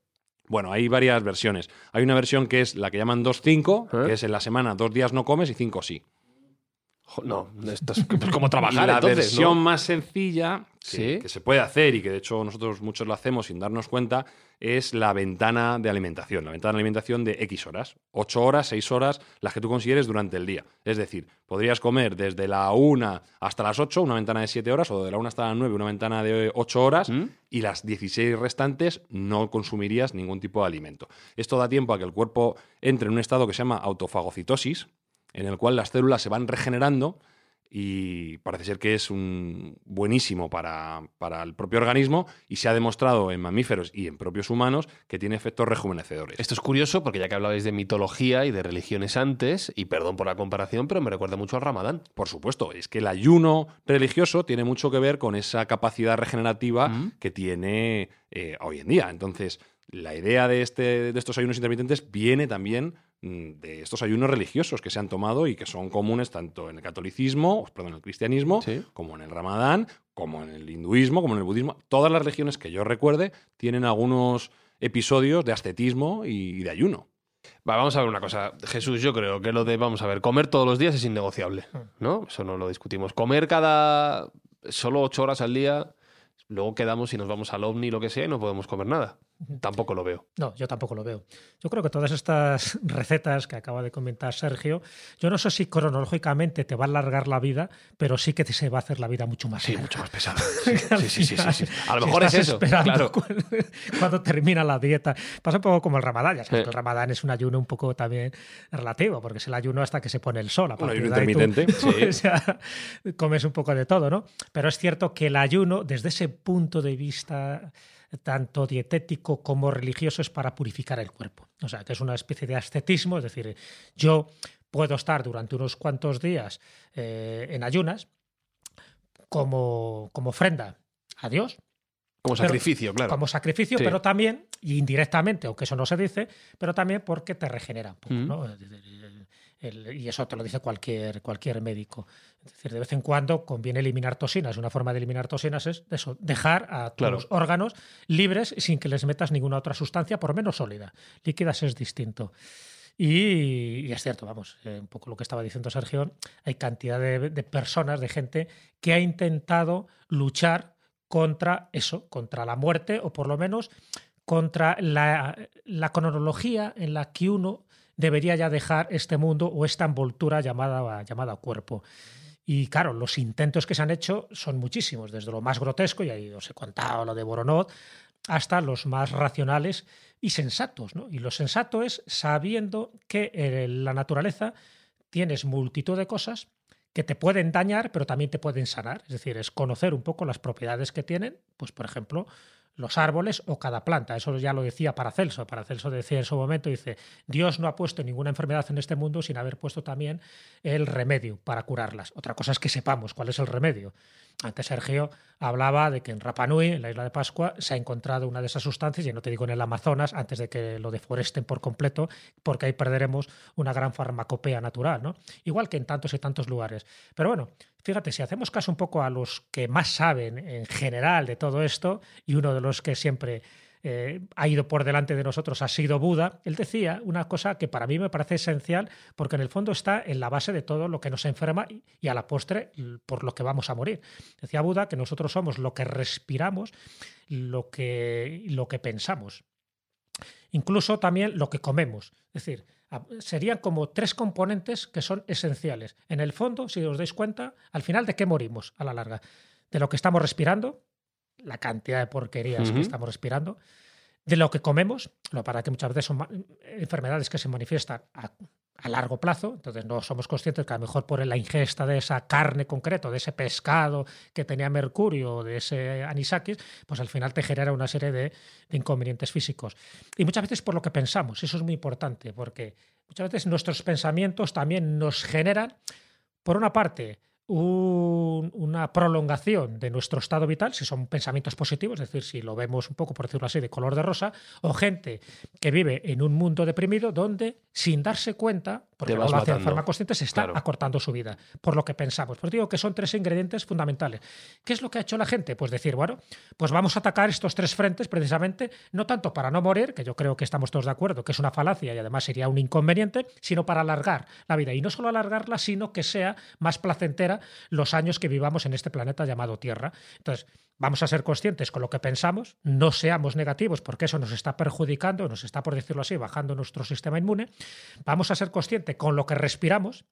Bueno, hay varias versiones. Hay una versión que es la que llaman 2-5, ¿Eh? que es en la semana dos días no comes y cinco sí. No, esto es como Y trabajar la entonces, versión ¿no? más sencilla que se puede hacer y que de hecho nosotros muchos lo hacemos sin darnos cuenta es la ventana de alimentación. La ventana de alimentación de X horas. 8 horas, 6 horas, las que tú consideres durante el día. Es decir, podrías comer desde la 1 hasta las 8, una ventana de 7 horas, o de la 1 hasta las 9, una ventana de 8 horas, ¿Mm? y las 16 restantes no consumirías ningún tipo de alimento. Esto da tiempo a que el cuerpo entre en un estado que se llama autofagocitosis, en el cual las células se van regenerando y parece ser que es un buenísimo para, para el propio organismo y se ha demostrado en mamíferos y en propios humanos que tiene efectos rejuvenecedores. Esto es curioso porque ya que hablabais de mitología y de religiones antes, y perdón por la comparación, pero me recuerda mucho al Ramadán. Por supuesto, es que el ayuno religioso tiene mucho que ver con esa capacidad regenerativa Mm. que tiene eh, hoy en día. Entonces, la idea de, este, de estos ayunos intermitentes viene también de estos ayunos religiosos que se han tomado y que son comunes tanto en el catolicismo, perdón, en el cristianismo, Sí. como en el ramadán, como en el hinduismo, como en el budismo. Todas las religiones que yo recuerde tienen algunos episodios de ascetismo y de ayuno. Va, vamos a ver una cosa. Jesús, yo creo que lo de, vamos a ver, comer todos los días es innegociable, ¿no? Eso no lo discutimos. Comer cada solo ocho horas al día, luego quedamos y nos vamos al ovni, lo que sea, y no podemos comer nada. Tampoco lo veo. No, yo tampoco lo veo. Yo creo que todas estas recetas que acaba de comentar Sergio, yo no sé si cronológicamente te va a alargar la vida, pero sí que te se va a hacer la vida mucho más Sí, larga. mucho más pesado. Al Sí, sí, sí, sí, sí. A lo si mejor es eso. Claro. cuando, cuando termina la dieta. Pasa un poco como el ramadán. Ya sabes Sí. que el ramadán es un ayuno un poco también relativo, porque es el ayuno hasta que se pone el sol. A Un ayuno tú- intermitente. ya comes un poco de todo, ¿no? Pero es cierto que el ayuno, desde ese punto de vista tanto dietético como religioso, es para purificar el cuerpo. O sea, que es una especie de ascetismo, es decir, yo puedo estar durante unos cuantos días eh, en ayunas como, como ofrenda a Dios, Como Pero- sacrificio, claro. como sacrificio, Sí. pero también, y indirectamente, aunque eso no se dice, pero también porque te regenera un poco, Mm. ¿no? El- el- el- y eso te lo dice cualquier, cualquier médico. Es decir, de vez en cuando conviene eliminar toxinas. Una forma de eliminar toxinas es eso, dejar a Claro. tus órganos libres sin que les metas ninguna otra sustancia, por menos sólida. Líquidas es distinto. Y, y es cierto, vamos, eh, un poco lo que estaba diciendo Sergio, hay cantidad de, de personas, de gente que ha intentado luchar contra eso, contra la muerte o por lo menos contra la, la cronología en la que uno debería ya dejar este mundo o esta envoltura llamada, llamada cuerpo. Y claro, los intentos que se han hecho son muchísimos, desde lo más grotesco, y ahí os he contado lo de Boronot, hasta los más racionales y sensatos. ¿no? Y lo sensato es sabiendo que en la naturaleza tienes multitud de cosas que te pueden dañar, pero también te pueden sanar. Es decir, es conocer un poco las propiedades que tienen, pues por ejemplo, los árboles o cada planta. Eso ya lo decía Paracelso. Paracelso decía en su momento, dice, Dios no ha puesto ninguna enfermedad en este mundo sin haber puesto también el remedio para curarlas. Otra cosa es que sepamos cuál es el remedio. Antes Sergio hablaba de que en Rapa Nui, en la isla de Pascua, se ha encontrado una de esas sustancias, y no te digo en el Amazonas, antes de que lo deforesten por completo, porque ahí perderemos una gran farmacopea natural, ¿no? Igual que en tantos y tantos lugares. Pero bueno, fíjate, si hacemos caso un poco a los que más saben en general de todo esto, y uno de los que siempre eh, ha ido por delante de nosotros ha sido Buda, él decía una cosa que para mí me parece esencial porque en el fondo está en la base de todo lo que nos enferma y, a la postre por lo que vamos a morir. Decía Buda que nosotros somos lo que respiramos, lo que, lo que pensamos. Incluso también lo que comemos. Es decir, serían como tres componentes que son esenciales. En el fondo, si os dais cuenta, al final de qué morimos a la larga. De lo que estamos respirando, la cantidad de porquerías que estamos respirando, de lo que comemos, lo para que muchas veces son enfermedades que se manifiestan a, a largo plazo, entonces no somos conscientes que a lo mejor por la ingesta de esa carne concreto, de ese pescado que tenía mercurio, de ese anisakis, pues al final te genera una serie de, de inconvenientes físicos. Y muchas veces por lo que pensamos, eso es muy importante, porque muchas veces nuestros pensamientos también nos generan, por una parte, un- una prolongación de nuestro estado vital, si son pensamientos positivos, es decir, si lo vemos un poco, por decirlo así, de color de rosa, o gente que vive en un mundo deprimido donde, sin darse cuenta, porque no lo hace de forma consciente, se está Claro. acortando su vida, por lo que pensamos. Pues digo que son tres ingredientes fundamentales. ¿Qué es lo que ha hecho la gente? Pues decir, bueno, pues vamos a atacar estos tres frentes precisamente, no tanto para no morir, que yo creo que estamos todos de acuerdo, que es una falacia y además sería un inconveniente, sino para alargar la vida. Y no solo alargarla, sino que sea más placentera los años que vivamos en este planeta llamado Tierra. Entonces, vamos a ser conscientes con lo que pensamos, no seamos negativos porque eso nos está perjudicando, nos está, por decirlo así, bajando nuestro sistema inmune. Vamos a ser conscientes con lo que respiramos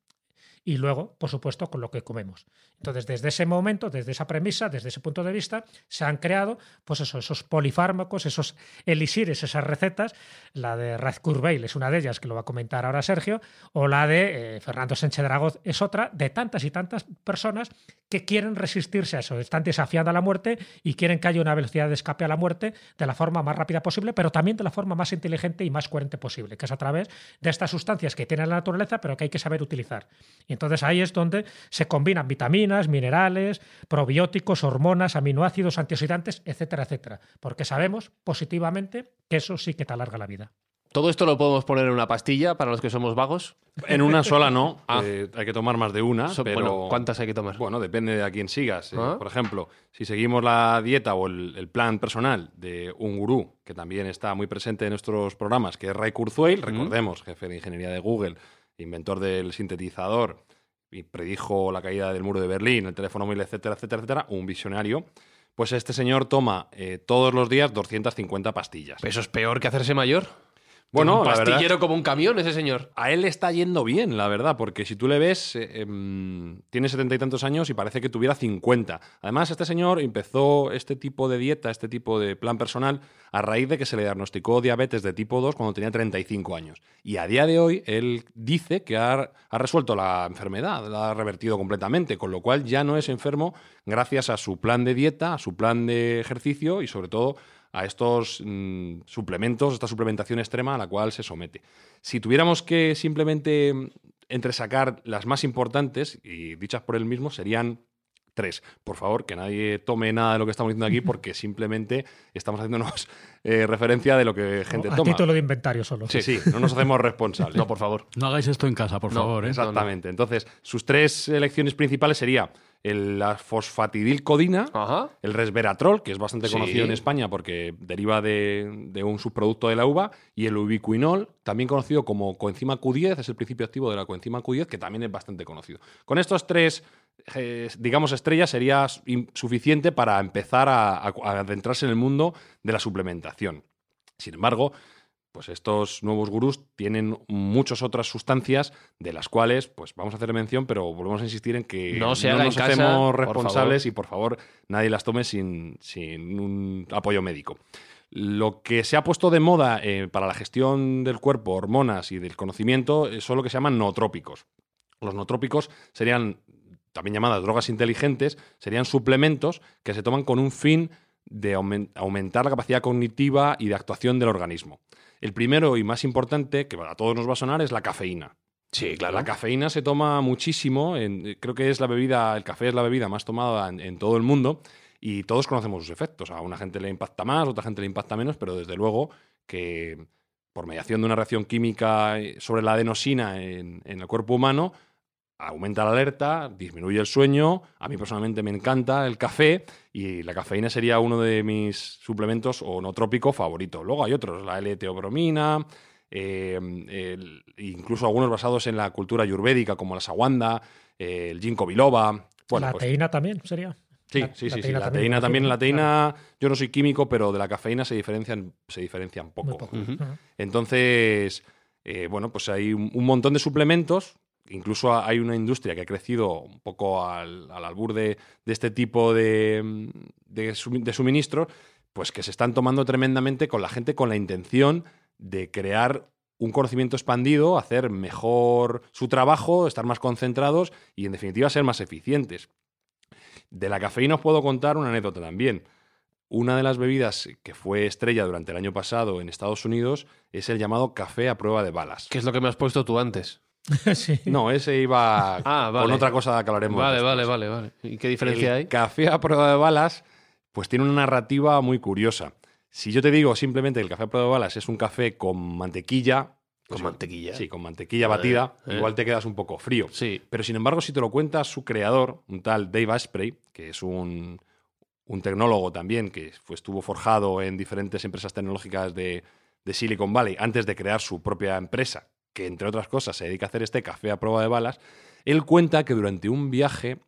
y luego, por supuesto, con lo que comemos. Entonces, desde ese momento, desde esa premisa, desde ese punto de vista, se han creado pues eso, esos polifármacos, esos elixires, esas recetas. La de Razkurbeil es una de ellas, que lo va a comentar ahora Sergio, o la de eh, Fernando Sánchez Dragoz es otra, de tantas y tantas personas que quieren resistirse a eso, están desafiando a la muerte y quieren que haya una velocidad de escape a la muerte de la forma más rápida posible, pero también de la forma más inteligente y más coherente posible, que es a través de estas sustancias que tiene la naturaleza, pero que hay que saber utilizar. Y entonces ahí es donde se combinan vitaminas, minerales, probióticos, hormonas, aminoácidos, antioxidantes, etcétera, etcétera, porque sabemos positivamente que eso sí que te alarga la vida. Todo esto lo podemos poner en una pastilla para los que somos vagos. En una sola no, Ah. eh, hay que tomar más de una, So- pero... bueno, ¿cuántas hay que tomar? Bueno, depende de a quién sigas. eh. Ah. Por ejemplo, si seguimos la dieta o el, el plan personal de un gurú, que también está muy presente en nuestros programas, que es Ray Kurzweil, recordemos, jefe de ingeniería de Google, inventor del sintetizador y predijo la caída del muro de Berlín, el teléfono móvil, etcétera, etcétera, etcétera, un visionario, Pues este señor toma eh, todos los días 250 pastillas. ¿Eso es peor que hacerse mayor? Bueno, un la verdad- pastillero como un camión ese señor. A él le está yendo bien, la verdad, porque si tú le ves, eh, em, tiene setenta y tantos años y parece que tuviera 50. Además, este señor empezó este tipo de dieta, este tipo de plan personal, a raíz de que se le diagnosticó diabetes de tipo 2 cuando tenía 35 años. Y a día de hoy, él dice que ha, ha resuelto la enfermedad, la ha revertido completamente, con lo cual ya no es enfermo gracias a su plan de dieta, a su plan de ejercicio y sobre todo a estos mm, suplementos, esta suplementación extrema a la cual se somete. Si tuviéramos que simplemente entresacar las más importantes, y dichas por él mismo, serían tres. Por favor, que nadie tome nada de lo que estamos diciendo aquí, porque simplemente estamos haciéndonos eh, referencia de lo que gente a toma. título de inventario solo. Sí, sí, no nos hacemos responsables. No, por favor. No hagáis esto en casa, por No, favor. ¿eh? Exactamente. Entonces, sus tres elecciones principales sería el, la fosfatidilcodina, Ajá. el resveratrol, que es bastante Sí. conocido en España porque deriva de, de un subproducto de la uva, y el ubiquinol, también conocido como coenzima Q10, es el principio activo de la coenzima Q10, que también es bastante conocido. Con estos tres, eh, digamos, estrellas sería suficiente para empezar a- a- a adentrarse en el mundo de la suplementación. Sin embargo, pues estos nuevos gurús tienen muchas otras sustancias de las cuales, pues vamos a hacer mención, pero volvemos a insistir en que No se en nos casa, hacemos responsables y por favor nadie las tome sin, sin un apoyo médico. Lo que se ha puesto de moda eh, para la gestión del cuerpo, hormonas y del conocimiento eh, son lo que se llaman nootrópicos. Los nootrópicos serían, también llamadas drogas inteligentes, serían suplementos que se toman con un fin de aumen- aumentar la capacidad cognitiva y de actuación del organismo. El primero y más importante, que a todos nos va a sonar, es la cafeína. Sí, claro. La cafeína se toma muchísimo, en- creo que es la bebida, el café es la bebida más tomada en, en todo el mundo y todos conocemos sus efectos. A una gente le impacta más, a otra gente le impacta menos, pero desde luego que por mediación de una reacción química sobre la adenosina en, en el cuerpo humano, aumenta la alerta, disminuye el sueño. A mí personalmente me encanta el café y la cafeína sería uno de mis suplementos o no trópicos favoritos. Luego hay otros, la L-teobromina, eh, el- incluso algunos basados en la cultura ayurvédica como la sawanda, eh, el ginkgo biloba. Bueno, la pues- teína también sería. Sí, La- sí, la sí, sí. La también, teína también. La teína, yo no soy químico, pero de la cafeína se diferencian, se diferencian poco. poco. Entonces, eh, bueno, pues hay un, un montón de suplementos. Incluso ha- hay una industria que ha crecido un poco al, al albur de, este tipo de, de, sumi- de suministros, pues que se están tomando tremendamente con la gente con la intención de crear un conocimiento expandido, hacer mejor su trabajo, estar más concentrados y, en definitiva, ser más eficientes. De la cafeína os puedo contar una anécdota también. Una de las bebidas que fue estrella durante el año pasado en Estados Unidos es el llamado café a prueba de balas. ¿Qué es lo que me has puesto tú antes? sí. No, ese iba Ah, con otra cosa que hablaremos. Vale, después. vale, vale, vale. ¿Y qué diferencia el hay? café a prueba de balas, pues tiene una narrativa muy curiosa. Si yo te digo simplemente que el café a prueba de balas es un café con mantequilla. Con pues, mantequilla. Sí, con mantequilla Vale, batida, eh. igual te quedas un poco frío. Sí. Pero sin embargo, si te lo cuenta su creador, un tal Dave Asprey, que es un, un tecnólogo también, que fue, estuvo forjado en diferentes empresas tecnológicas de, de Silicon Valley antes de crear su propia empresa, que entre otras cosas se dedica a hacer este café a prueba de balas, él cuenta que durante un viaje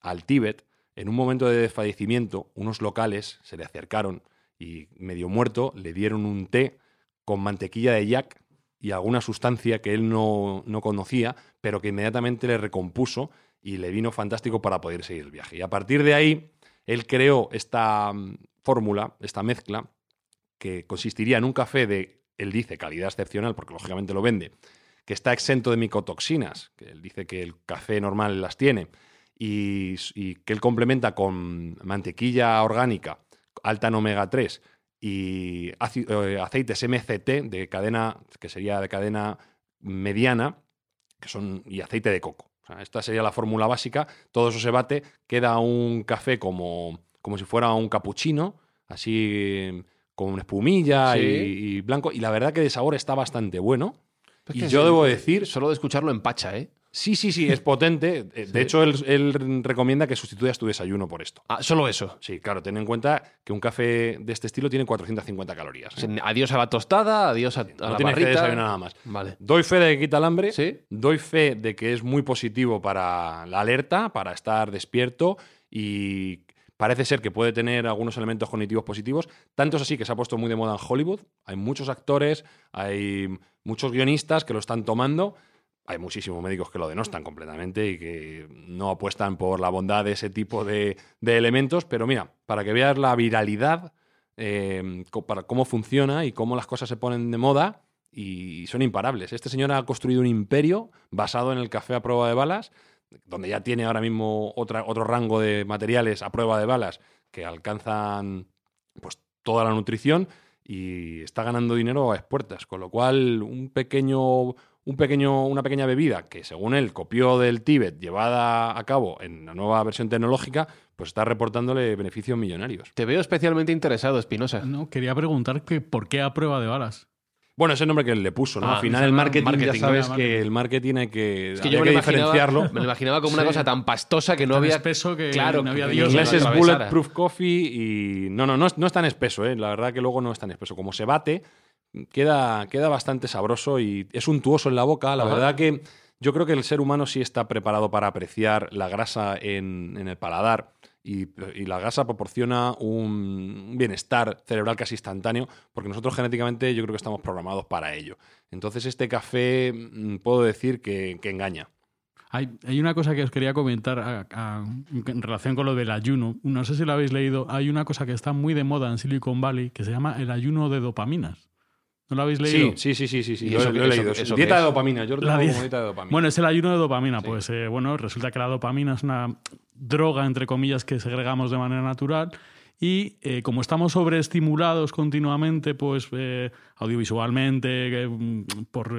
al Tíbet, en un momento de desfallecimiento, unos locales se le acercaron y, medio muerto, le dieron un té con mantequilla de yak y alguna sustancia que él no, no conocía, pero que inmediatamente le recompuso y le vino fantástico para poder seguir el viaje. Y a partir de ahí, él creó esta mm, fórmula, esta mezcla, que consistiría en un café de, él dice, calidad excepcional, porque lógicamente lo vende, que está exento de micotoxinas, que él dice que el café normal las tiene, y, que él complementa con mantequilla orgánica, alta en omega 3 y eh, aceites MCT de cadena, que sería de cadena mediana, que son, y aceite de coco. Esta sería la fórmula básica. Todo eso se bate, queda un café como, como si fuera un capuchino, así con espumilla Sí. y, y blanco. Y la verdad que de sabor está bastante bueno. Es y que yo sí, debo decir, Solo de escucharlo empacha, ¿eh? sí, sí, sí, es potente. De hecho, él, él recomienda que sustituyas tu desayuno por esto. Ah, solo eso. Sí, claro, ten en cuenta que un café de este estilo tiene 450 calorías. ¿eh? adiós a la tostada, adiós a, a no la tienes que barrita. desayunar nada más. Vale. Doy fe de que quita el hambre. Sí. Doy fe de que es muy positivo para la alerta, para estar despierto y parece ser que puede tener algunos elementos cognitivos positivos. Tanto es así que se ha puesto muy de moda en Hollywood. Hay muchos actores, hay muchos guionistas que lo están tomando. Hay muchísimos médicos que lo denostan completamente y que no apuestan por la bondad de ese tipo de, elementos. Pero mira, para que veas la viralidad, eh, para cómo funciona y cómo las cosas se ponen de moda y son imparables. Este señor ha construido un imperio basado en el café a prueba de balas donde ya tiene ahora mismo otra, otro rango de materiales a prueba de balas que alcanzan pues toda la nutrición y está ganando dinero a expuertas, con lo cual un pequeño, un pequeño, una pequeña bebida que según él copió del Tíbet llevada a cabo en la nueva versión tecnológica, pues está reportándole beneficios millonarios. Te veo especialmente interesado, Espinosa. No, quería preguntar que por qué a prueba de balas. Bueno, ese nombre que él le puso, ¿no? Ah, Al final ese el marketing, marketing, ya sabes marketing. que el marketing hay que, Es que había yo me que lo, imaginaba, diferenciarlo. me lo imaginaba como una Sí. cosa tan pastosa que no Tan había. espeso que claro, no había que Dios En que inglés es. Bulletproof Coffee y no, no, no es, no es tan espeso, ¿eh? la verdad que luego no es tan espeso. Como se bate, queda, queda bastante sabroso y es untuoso en la boca. La Ajá. verdad que yo creo que el ser humano sí está preparado para apreciar la grasa en, en el paladar y, la grasa proporciona un bienestar cerebral casi instantáneo porque nosotros genéticamente yo creo que estamos programados para ello. Entonces este café mm, puedo decir que, engaña. Hay, una cosa que os quería comentar en relación con lo del ayuno. No sé si lo habéis leído. Hay una cosa que está muy de moda en Silicon Valley que se llama el ayuno de dopaminas. ¿No lo habéis leído? Sí, sí, sí, sí, sí, sí, ¿Y lo, eso he- lo leído. eso dieta de dopamina, yo lo La como dieta de dopamina. Bueno, es el ayuno de dopamina. Sí. Pues eh, bueno, resulta que la dopamina es una droga, entre comillas, que segregamos de manera natural. Y eh, como estamos sobreestimulados continuamente, pues eh, audiovisualmente, mm, por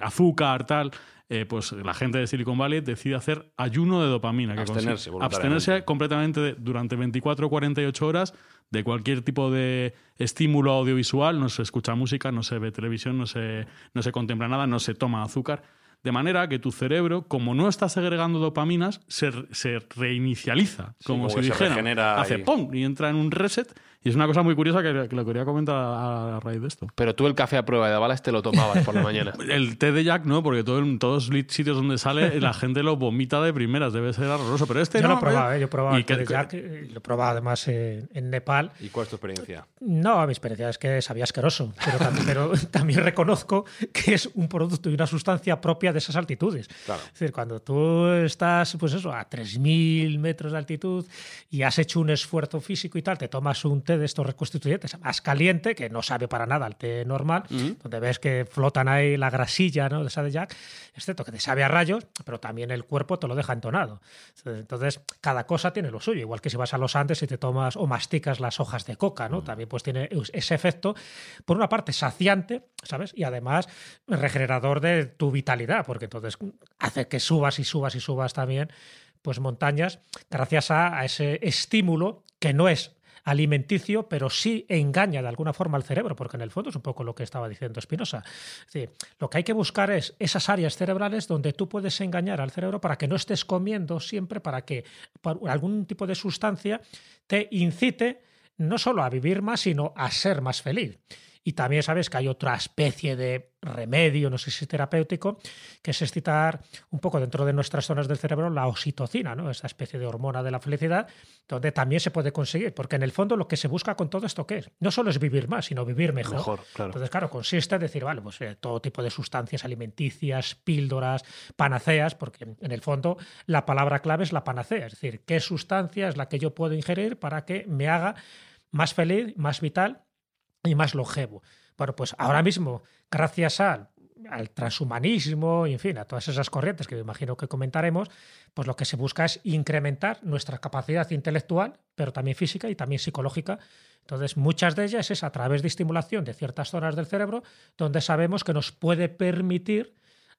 azúcar, tal, eh, pues la gente de Silicon Valley decide hacer ayuno de dopamina. que Abstenerse abstenerse completamente de- durante 24 o 48 horas de cualquier tipo de estímulo audiovisual. No se escucha música, no se ve televisión, no se, no se contempla nada, no se toma azúcar. De manera que tu cerebro, como no está segregando dopaminas, se, se reinicializa. Sí, como si dijera. Hace y- ¡pum! y entra en un reset. Y es una cosa muy curiosa que, que lo quería comentar a, a raíz de esto. Pero tú el café a prueba de balas te lo tomabas por la mañana. El té de Jack no, porque todo, en todos los sitios donde sale la gente lo vomita de primeras. Debe ser horroroso. Pero este Yo no. lo he probado, ¿eh? yo he probado Y el té que- de Jack, eh, lo he probado además eh, en Nepal. ¿Y cuál es tu experiencia? No, mi experiencia es que sabía asqueroso, pero también reconozco que es un producto y una sustancia propia de esas altitudes. Claro. Es decir, cuando tú estás, pues eso, a 3.000 metros de altitud y has hecho un esfuerzo físico y tal, te tomas un té de estos reconstituyentes más caliente, que no sabe para nada al té normal, donde ves que flotan ahí la grasilla ¿no? de esa de Jack, excepto que te sabe a rayos, pero también el cuerpo te lo deja entonado. Entonces, cada cosa tiene lo suyo, igual que si vas a los Andes y te tomas o masticas las hojas de coca, ¿no? También pues tiene ese efecto, por una parte saciante, ¿sabes? Y además regenerador de tu vitalidad, porque entonces hace que subas y subas y subas también, pues montañas, gracias a, a ese estímulo que no es alimenticio, pero sí engaña de alguna forma al cerebro, porque en el fondo es un poco lo que estaba diciendo Espinosa. Es lo que hay que buscar es esas áreas cerebrales donde tú puedes engañar al cerebro para que no estés comiendo siempre, para que por algún tipo de sustancia te incite no solo a vivir más, sino a ser más feliz. Y también sabes que hay otra especie de remedio, no sé si terapéutico, que es excitar un poco dentro de nuestras zonas del cerebro la oxitocina, ¿no? esa especie de hormona de la felicidad, donde también se puede conseguir, porque en el fondo lo que se busca con todo esto, ¿qué es? No solo es vivir más, sino vivir mejor. Mejor, claro. Entonces, claro, consiste en decir, vale, pues eh, todo tipo de sustancias alimenticias, píldoras, panaceas, porque en el fondo la palabra clave es la panacea, es decir, qué sustancia es la que yo puedo ingerir para que me haga más feliz, más vital y más longevo. Bueno, pues ahora mismo, gracias al, transhumanismo en fin, a todas esas corrientes que me imagino que comentaremos, pues lo que se busca es incrementar nuestra capacidad intelectual, pero también física y también psicológica. Entonces, muchas de ellas es a través de estimulación de ciertas zonas del cerebro, donde sabemos que nos puede permitir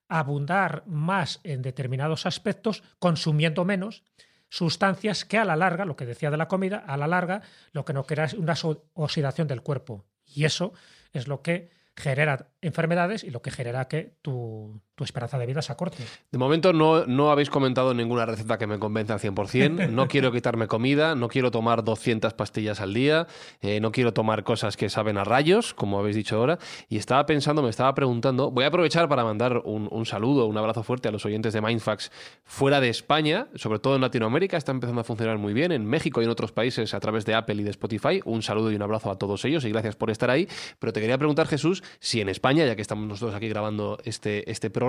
abundar más en determinados aspectos, consumiendo menos, sustancias que a la larga, lo que decía de la comida, a la larga lo que no crea es una oxidación del cuerpo. Y eso es lo que genera enfermedades y lo que genera que tu, tu esperanza de vida se acorte. De momento no, no habéis comentado ninguna receta que me convenza al 100%. No quiero quitarme comida, no quiero tomar 200 pastillas al día, eh, no quiero tomar cosas que saben a rayos, como habéis dicho ahora. Y estaba pensando, me estaba preguntando, voy a aprovechar para mandar un, un saludo, un abrazo fuerte a los oyentes de Mindfax fuera de España, sobre todo en Latinoamérica, está empezando a funcionar muy bien, en México y en otros países a través de Apple y de Spotify. Un saludo y un abrazo a todos ellos y gracias por estar ahí. Pero te quería preguntar, Jesús, si en España, ya que estamos nosotros aquí grabando este, este programa,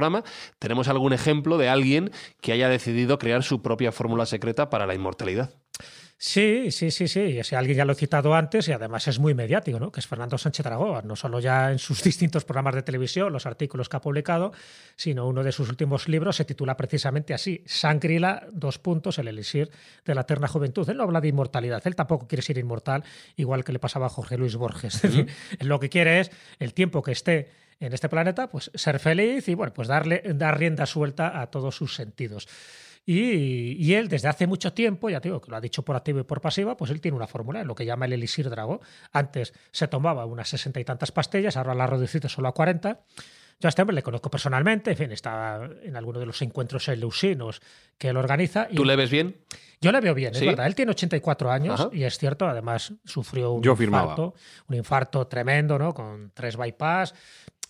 tenemos algún ejemplo de alguien que haya decidido crear su propia fórmula secreta para la inmortalidad. Sí, sí, sí, sí. Ese alguien ya lo he citado antes y además es muy mediático, ¿no? Que es Fernando Sánchez Dragó, no solo ya en sus distintos programas de televisión, los artículos que ha publicado, sino uno de sus últimos libros se titula precisamente así, Sangrila, dos puntos, el elixir de la eterna juventud. Él no habla de inmortalidad, él tampoco quiere ser inmortal, igual que le pasaba a Jorge Luis Borges. él lo que quiere es el tiempo que esté en este planeta, pues ser feliz y bueno, pues darle, dar rienda suelta a todos sus sentidos. Y, él, desde hace mucho tiempo, ya te digo que lo ha dicho por activa y por pasiva, pues él tiene una fórmula, lo que llama el elixir drago. Antes se tomaba unas sesenta y tantas pastillas, ahora la ha reducido solo a 40. Yo a este hombre le conozco personalmente, en fin, está en alguno de los encuentros eleusinos que él organiza. ¿Tú le ves bien? Yo le veo bien, es verdad. Él tiene 84 años y es cierto, además sufrió un infarto, un infarto tremendo, ¿no? Con tres bypass.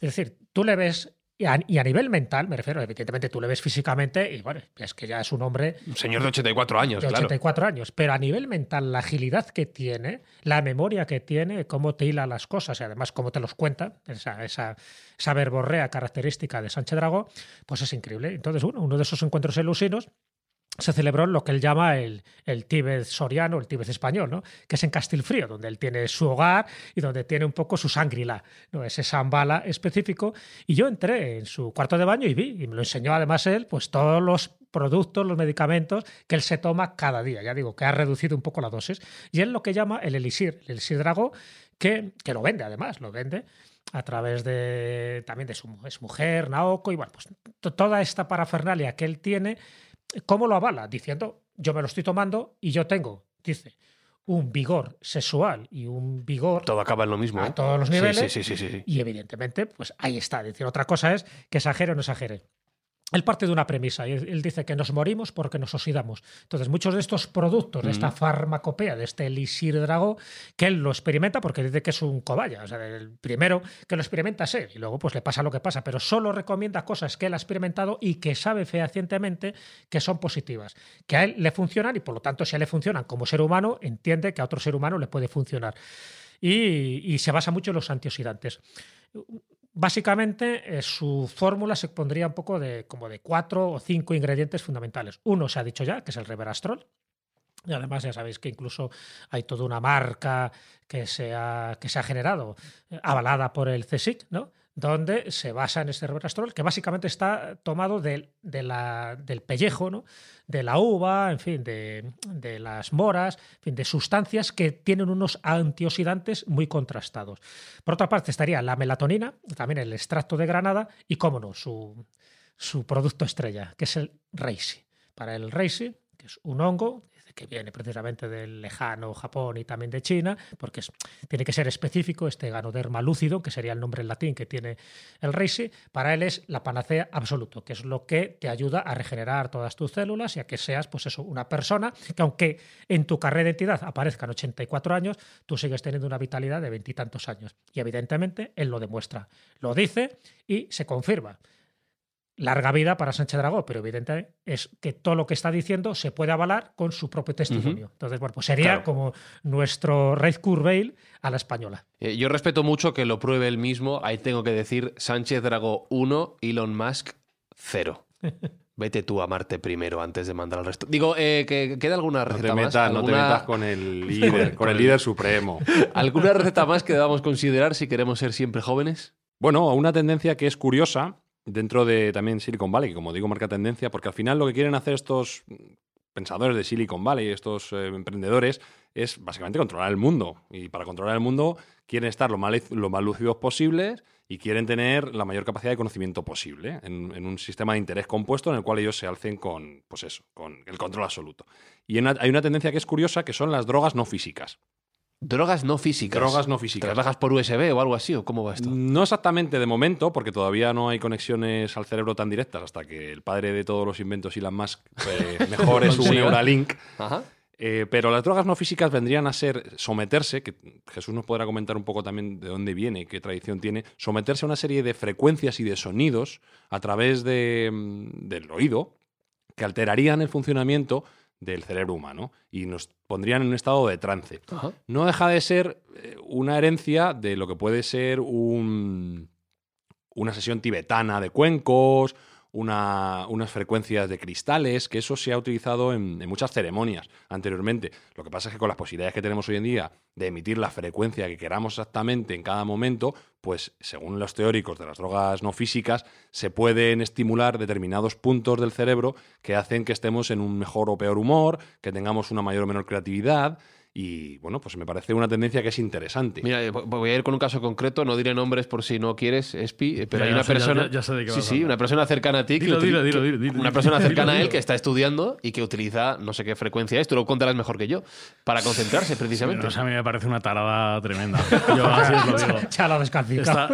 Es decir, tú le ves y a, nivel mental, me refiero, evidentemente tú le ves físicamente y bueno, es que ya es un hombre. Un señor de 84 años, de 84 años. Pero a nivel mental, la agilidad que tiene, la memoria que tiene, cómo te hila las cosas y además cómo te los cuenta, esa, esa, esa verborrea característica de Sánchez Dragó, pues es increíble. Entonces, bueno, uno de esos encuentros elusinos se celebró lo que él llama el, el Tíbet soriano, el Tíbet español, ¿no? que es en Castilfrío, donde él tiene su hogar y donde tiene un poco su sangrila, ¿no? ese sambala específico. Y yo entré en su cuarto de baño y vi, y me lo enseñó además él, pues todos los productos, los medicamentos que él se toma cada día. Ya digo, que ha reducido un poco la dosis. Y él lo que llama el elixir, el elixir drago, que, que lo vende además, lo vende a través de también de su, su mujer, Naoko, y bueno, pues toda esta parafernalia que él tiene ¿Cómo lo avala? Diciendo, yo me lo estoy tomando y yo tengo, dice, un vigor sexual y un vigor. Todo acaba en lo mismo. A ¿eh? todos los niveles. Sí, sí, sí, sí, Y evidentemente, pues ahí está. decir, otra cosa es que exagere o no exagere. Él parte de una premisa y él dice que nos morimos porque nos oxidamos. Entonces, muchos de estos productos, de esta farmacopea, de este elixir drago, que él lo experimenta porque dice que es un cobaya. O sea, el primero que lo experimenta es él y luego pues le pasa lo que pasa, pero solo recomienda cosas que él ha experimentado y que sabe fehacientemente que son positivas, que a él le funcionan y por lo tanto, si a él le funcionan como ser humano, entiende que a otro ser humano le puede funcionar. Y, y se basa mucho en los antioxidantes. Básicamente, eh, su fórmula se pondría un poco de como de cuatro o cinco ingredientes fundamentales. Uno se ha dicho ya, que es el reverastrol. Y además ya sabéis que incluso hay toda una marca que se ha, que se ha generado, eh, avalada por el CSIC, ¿no? Donde se basa en este resveratrol, que básicamente está tomado del pellejo, ¿no? de la uva, en fin, de, las moras, en fin, de sustancias que tienen unos antioxidantes muy contrastados. Por otra parte estaría la melatonina, también el extracto de granada y, cómo no, su, su producto estrella, que es el reishi. Para el reishi, que es un hongo que viene precisamente del lejano Japón y también de China, porque tiene que ser específico, este ganoderma lúcido, que sería el nombre en latín que tiene el reishi, para él es la panacea absoluto, que es lo que te ayuda a regenerar todas tus células y a que seas, pues eso, una persona que aunque en tu carrera de identidad aparezcan 84 años, tú sigues teniendo una vitalidad de veintitantos años. Y evidentemente él lo demuestra, lo dice y se confirma larga vida para Sánchez Dragó, pero evidentemente es que todo lo que está diciendo se puede avalar con su propio testimonio. Entonces, bueno, pues sería como nuestro Red Curveil a la española. Eh, yo respeto mucho que lo pruebe él mismo. Ahí tengo que decir Sánchez Dragó 1, Elon Musk 0. Vete tú a Marte primero antes de mandar al resto. Digo, eh, que queda alguna receta no te más. No te metas con el líder, con el líder supremo. ¿Alguna receta más que debamos considerar si queremos ser siempre jóvenes? Bueno, una tendencia que es curiosa dentro de también Silicon Valley, que como digo marca tendencia, porque al final lo que quieren hacer estos pensadores de Silicon Valley, estos eh, emprendedores, es básicamente controlar el mundo. Y para controlar el mundo quieren estar lo más, lo más lúcidos posibles y quieren tener la mayor capacidad de conocimiento posible en, un sistema de interés compuesto en el cual ellos se alcen con, pues eso, con el control absoluto. Y hay una tendencia que es curiosa, que son las drogas no físicas. Drogas no físicas. Drogas no ¿Te físicas. las bajas por USB o algo así? ¿O cómo va esto? No exactamente de momento, porque todavía no hay conexiones al cerebro tan directas, hasta que el padre de todos los inventos, Elon Musk, eh, mejor es un Consiga. Neuralink. Ajá. Eh, pero las drogas no físicas vendrían a ser someterse, que Jesús nos podrá comentar un poco también de dónde viene y qué tradición tiene, someterse a una serie de frecuencias y de sonidos a través de, mm, del oído que alterarían el funcionamiento del cerebro humano y nos pondrían en un estado de trance. Ajá. No deja de ser eh, una herencia de lo que puede ser un- una sesión tibetana de cuencos, una- unas frecuencias de cristales, que eso se ha utilizado en, en muchas ceremonias anteriormente. Lo que pasa es que con las posibilidades que tenemos hoy en día de emitir la frecuencia que queramos exactamente en cada momento, pues según los teóricos de las drogas no físicas, se pueden estimular determinados puntos del cerebro que hacen que estemos en un mejor o peor humor, que tengamos una mayor o menor creatividad. Y bueno, pues me parece una tendencia que es interesante. Mira, eh, vo- voy a ir con un caso concreto, no diré nombres por si no quieres, Espi, eh, pero Ya, hay una ya- persona. ya- ya sé de qué sí, sí, una persona cercana a ti. que Dilo, utili- dilo, dilo, que- dilo, dilo. Una persona Dilo, cercana a él que está estudiando y que utiliza no sé qué frecuencia es, tú lo contarás mejor que yo, para concentrarse precisamente. No sé, a mí me parece una tarada tremenda. Yo así os lo digo. Ya lo. Esta-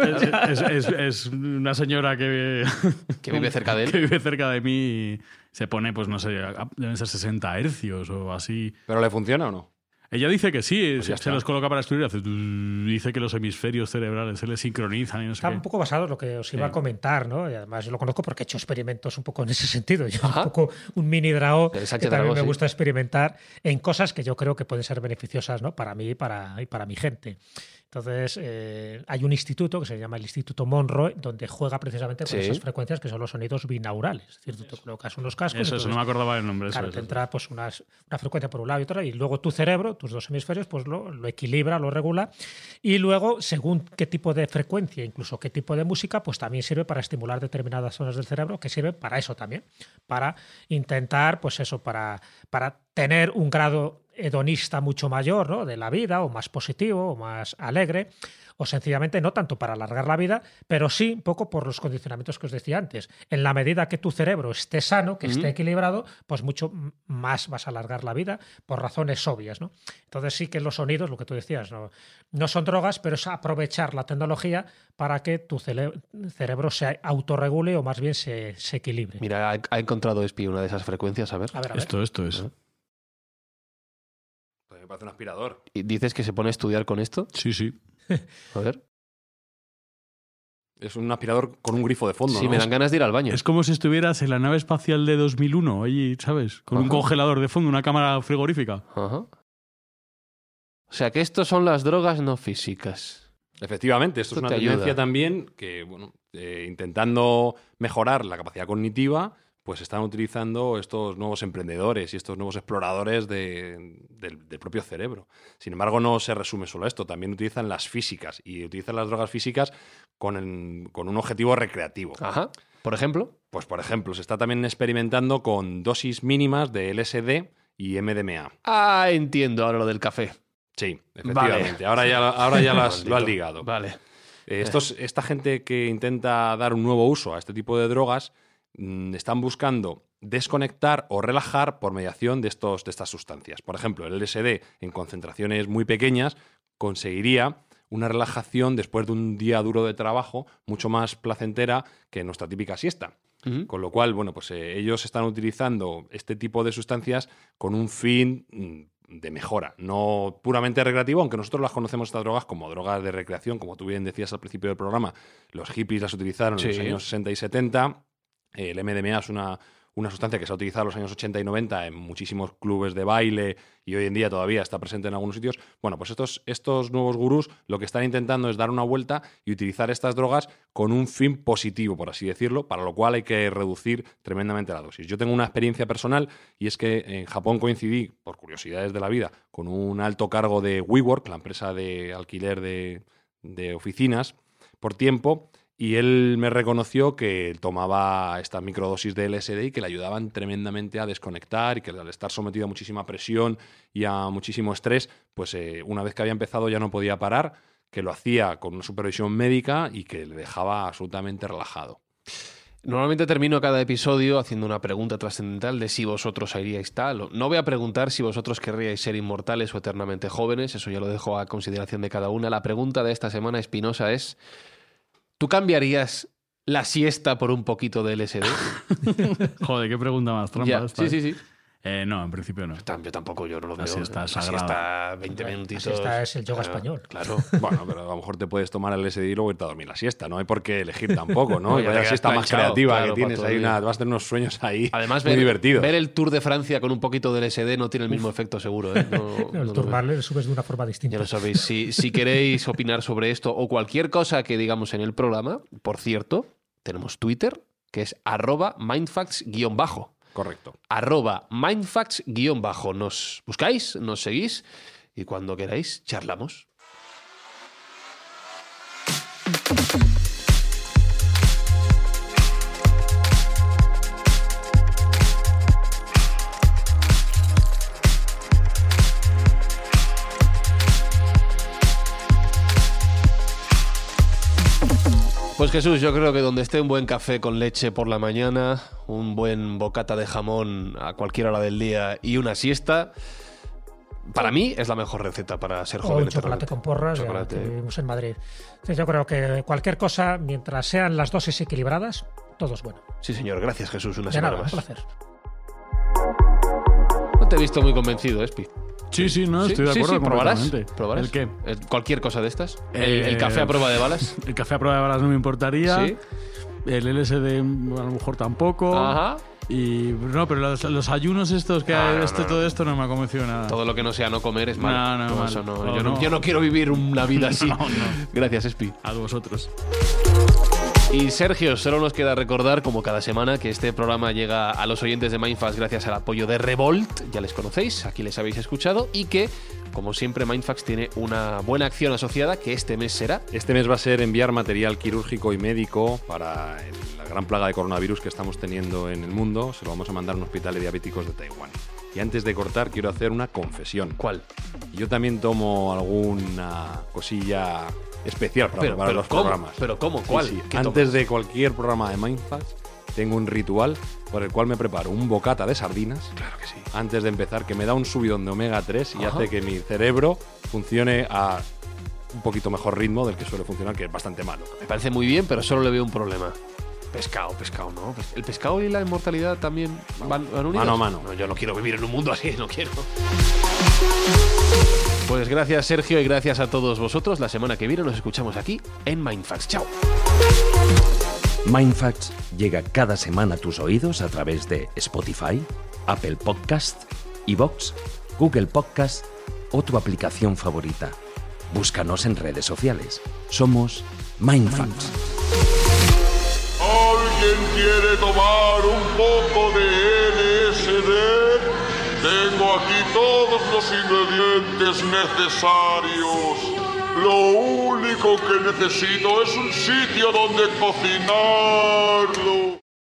es, es- es- es una señora que, Que vive cerca de él. que vive cerca de mí y se pone, pues no sé, deben ser 60 hercios o así. ¿Pero le funciona o no? Ella dice que sí, Pues se, se los coloca para estudiar. Dice que los hemisferios cerebrales se les sincronizan y no sé Está qué. un poco basado en lo que os iba Sí. a comentar, ¿no? Y además yo lo conozco porque he hecho experimentos un poco en ese sentido. Yo Ajá. un poco un mini El que también Dragó, me sí. gusta experimentar en cosas que yo creo que pueden ser beneficiosas, ¿no? Para mí y para, y para mi gente. Entonces, eh, hay un instituto que se llama el Instituto Monroe, donde juega precisamente con Sí. esas frecuencias que son los sonidos binaurales. Es decir, tú te colocas unos cascos. Eso, eso, entonces, no me acordaba el nombre. Eso, Claro, eso, te eso. entra pues unas- una frecuencia por un lado y otra, y luego tu cerebro, tus dos hemisferios, pues lo, lo equilibra, lo regula, y luego, según qué tipo de frecuencia, incluso qué tipo de música, pues también sirve para estimular determinadas zonas del cerebro, que sirve para eso también, para intentar, pues eso, para, para tener un grado hedonista mucho mayor ¿no? de la vida, o más positivo, o más alegre, o sencillamente no tanto para alargar la vida, pero sí un poco por los condicionamientos que os decía antes. En la medida que tu cerebro esté sano, que esté equilibrado, pues mucho más vas a alargar la vida por razones obvias. ¿no? Entonces sí que los sonidos, lo que tú decías, no, no son drogas, pero es aprovechar la tecnología para que tu cele- cerebro se autorregule o más bien se, se equilibre. Mira, ha, ha encontrado Espi una de esas frecuencias, a ver. A ver, a ver. Esto, esto es. Parece un aspirador. Y dices que se pone a estudiar con esto. Sí, sí. A ver. Es un aspirador con un grifo de fondo. Sí, ¿no? me dan ganas de ir al baño. Es como si estuvieras en la nave espacial de 2001, allí, ¿sabes? Con un congelador de fondo, una cámara frigorífica. Ajá. O sea que estos son las drogas no físicas. Efectivamente, esto, Esto es una te tendencia ayuda. también que, bueno, eh, intentando mejorar la capacidad cognitiva, pues están utilizando estos nuevos emprendedores y estos nuevos exploradores de- del, del propio cerebro. Sin embargo, no se resume solo a esto, también utilizan las físicas y utilizan las drogas físicas con, el- con un objetivo recreativo. Ajá. Por ejemplo. Pues, por ejemplo, se está también experimentando con dosis mínimas de LSD y MDMA. Ah, entiendo ahora lo del café. Sí, efectivamente. Ahora ya, ahora ya las- lo has ligado. Vale. Eh, estos- esta gente que intenta dar un nuevo uso a este tipo de drogas están buscando desconectar o relajar por mediación de, estos, de estas sustancias. Por ejemplo, el LSD en concentraciones muy pequeñas conseguiría una relajación después de un día duro de trabajo mucho más placentera que nuestra típica siesta. Con lo cual, bueno, pues eh, ellos están utilizando este tipo de sustancias con un fin mm, de mejora, no puramente recreativo, aunque nosotros las conocemos estas drogas como drogas de recreación, como tú bien decías al principio del programa, los hippies las utilizaron en los años 60 y 70, el MDMA es una, una sustancia que se ha utilizado en los años 80 y 90 en muchísimos clubes de baile y hoy en día todavía está presente en algunos sitios. Bueno, pues estos, estos nuevos gurús lo que están intentando es dar una vuelta y utilizar estas drogas con un fin positivo, por así decirlo, para lo cual hay que reducir tremendamente la dosis. Yo tengo una experiencia personal y es que en Japón coincidí, por curiosidades de la vida, con un alto cargo de WeWork, la empresa de alquiler de, de oficinas, por tiempo y él me reconoció que tomaba estas microdosis de LSD y que le ayudaban tremendamente a desconectar y que al estar sometido a muchísima presión y a muchísimo estrés, pues eh, una vez que había empezado ya no podía parar, que lo hacía con una supervisión médica y que le dejaba absolutamente relajado. Normalmente termino cada episodio haciendo una pregunta trascendental de si vosotros haríais tal. No voy a preguntar si vosotros querríais ser inmortales o eternamente jóvenes, eso ya lo dejo a consideración de cada una. La pregunta de esta semana, Espinosa, es: ¿tú cambiarías la siesta por un poquito de LSD? Joder, qué pregunta más trampa. Ya, esta, Sí, ¿eh? sí, sí. Eh, no, en principio no. Yo tampoco, yo no lo veo. siesta La sagrada. siesta, 20 minutitos. siesta es el yoga Claro, español. Claro. Bueno, pero a lo mejor te puedes tomar el LSD y luego irte a dormir la siesta. No hay por qué elegir tampoco, ¿no? No, vaya siesta más creativa claro, que tienes ahí, una, vas a tener unos sueños ahí Además, muy ver, divertidos. ver el Tour de Francia con un poquito de LSD no tiene el mismo efecto, seguro. ¿eh? No- no el lo turmal veo. le subes de una forma distinta. Ya lo sabéis. Si, si queréis opinar sobre esto o cualquier cosa que digamos en el programa, por cierto, tenemos Twitter, que es arroba mindfacts-bajo. Correcto. Arroba mindfacts-bajo. Nos buscáis, nos seguís y cuando queráis charlamos. Pues Jesús, yo creo que donde esté un buen café con leche por la mañana, un buen bocata de jamón a cualquier hora del día y una siesta, para mí es la mejor receta para ser o joven. un chocolate eternamente. con porras, ya Chocolate. que vivimos en Madrid. Entonces, yo creo que cualquier cosa, mientras sean las dosis equilibradas, todo es bueno. Sí, señor. Gracias, Jesús. Una De semana nada, un más. placer. No te he visto muy convencido, Espi. Sí, sí, no, estoy de acuerdo ¿probarás? ¿Probarás? ¿El qué? ¿Cualquier cosa de estas? ¿El, el Eh, café a prueba de balas? El café a prueba de balas no me importaría. Sí. El LSD a lo mejor tampoco. Ajá. Y no, pero los, los ayunos estos que Ah, no, este, no, todo esto no me ha convencido nada. Todo lo que no sea no comer es malo. No, no, yo, no, yo no quiero vivir una vida así. Gracias, Espi. A vosotros. Y Sergio, solo nos queda recordar, como cada semana, que este programa llega a los oyentes de Mindfax gracias al apoyo de Revolt, ya les conocéis, aquí les habéis escuchado, y que, como siempre, Mindfax tiene una buena acción asociada que este mes será. Este mes va a ser enviar material quirúrgico y médico para la gran plaga de coronavirus que estamos teniendo en el mundo. Se lo vamos a mandar a un hospital de diabéticos de Taiwán. Y antes de cortar, quiero hacer una confesión. ¿Cuál? Yo también tomo alguna cosilla especial para Pero, preparar pero los ¿cómo? programas. ¿Pero cómo? ¿Cuál? sí. ¿Qué Antes tomas? de cualquier programa de Mindfacts, tengo un ritual por el cual me preparo un bocata de sardinas. Claro que sí. Antes de empezar, que me da un subidón de omega 3 y Ajá. hace que mi cerebro funcione a un poquito mejor ritmo del que suele funcionar, que es bastante malo. Me parece muy bien, pero solo le veo un problema. Pescado, pescado, ¿no? Pes- ¿El pescado y la inmortalidad también van, van unidos? Mano a mano. No, yo no quiero vivir en un mundo así, no quiero. Pues gracias, Sergio, y gracias a todos vosotros. La semana que viene nos escuchamos aquí en Mindfax. ¡Chao! Mindfacts llega cada semana a tus oídos a través de Spotify, Apple Podcast, Evox, Google Podcast o tu aplicación favorita. Búscanos en redes sociales. Somos Mindfacts. ¿Alguien quiere tomar un poco de? Aquí todos los ingredientes necesarios. Lo único que necesito es un sitio donde cocinarlo.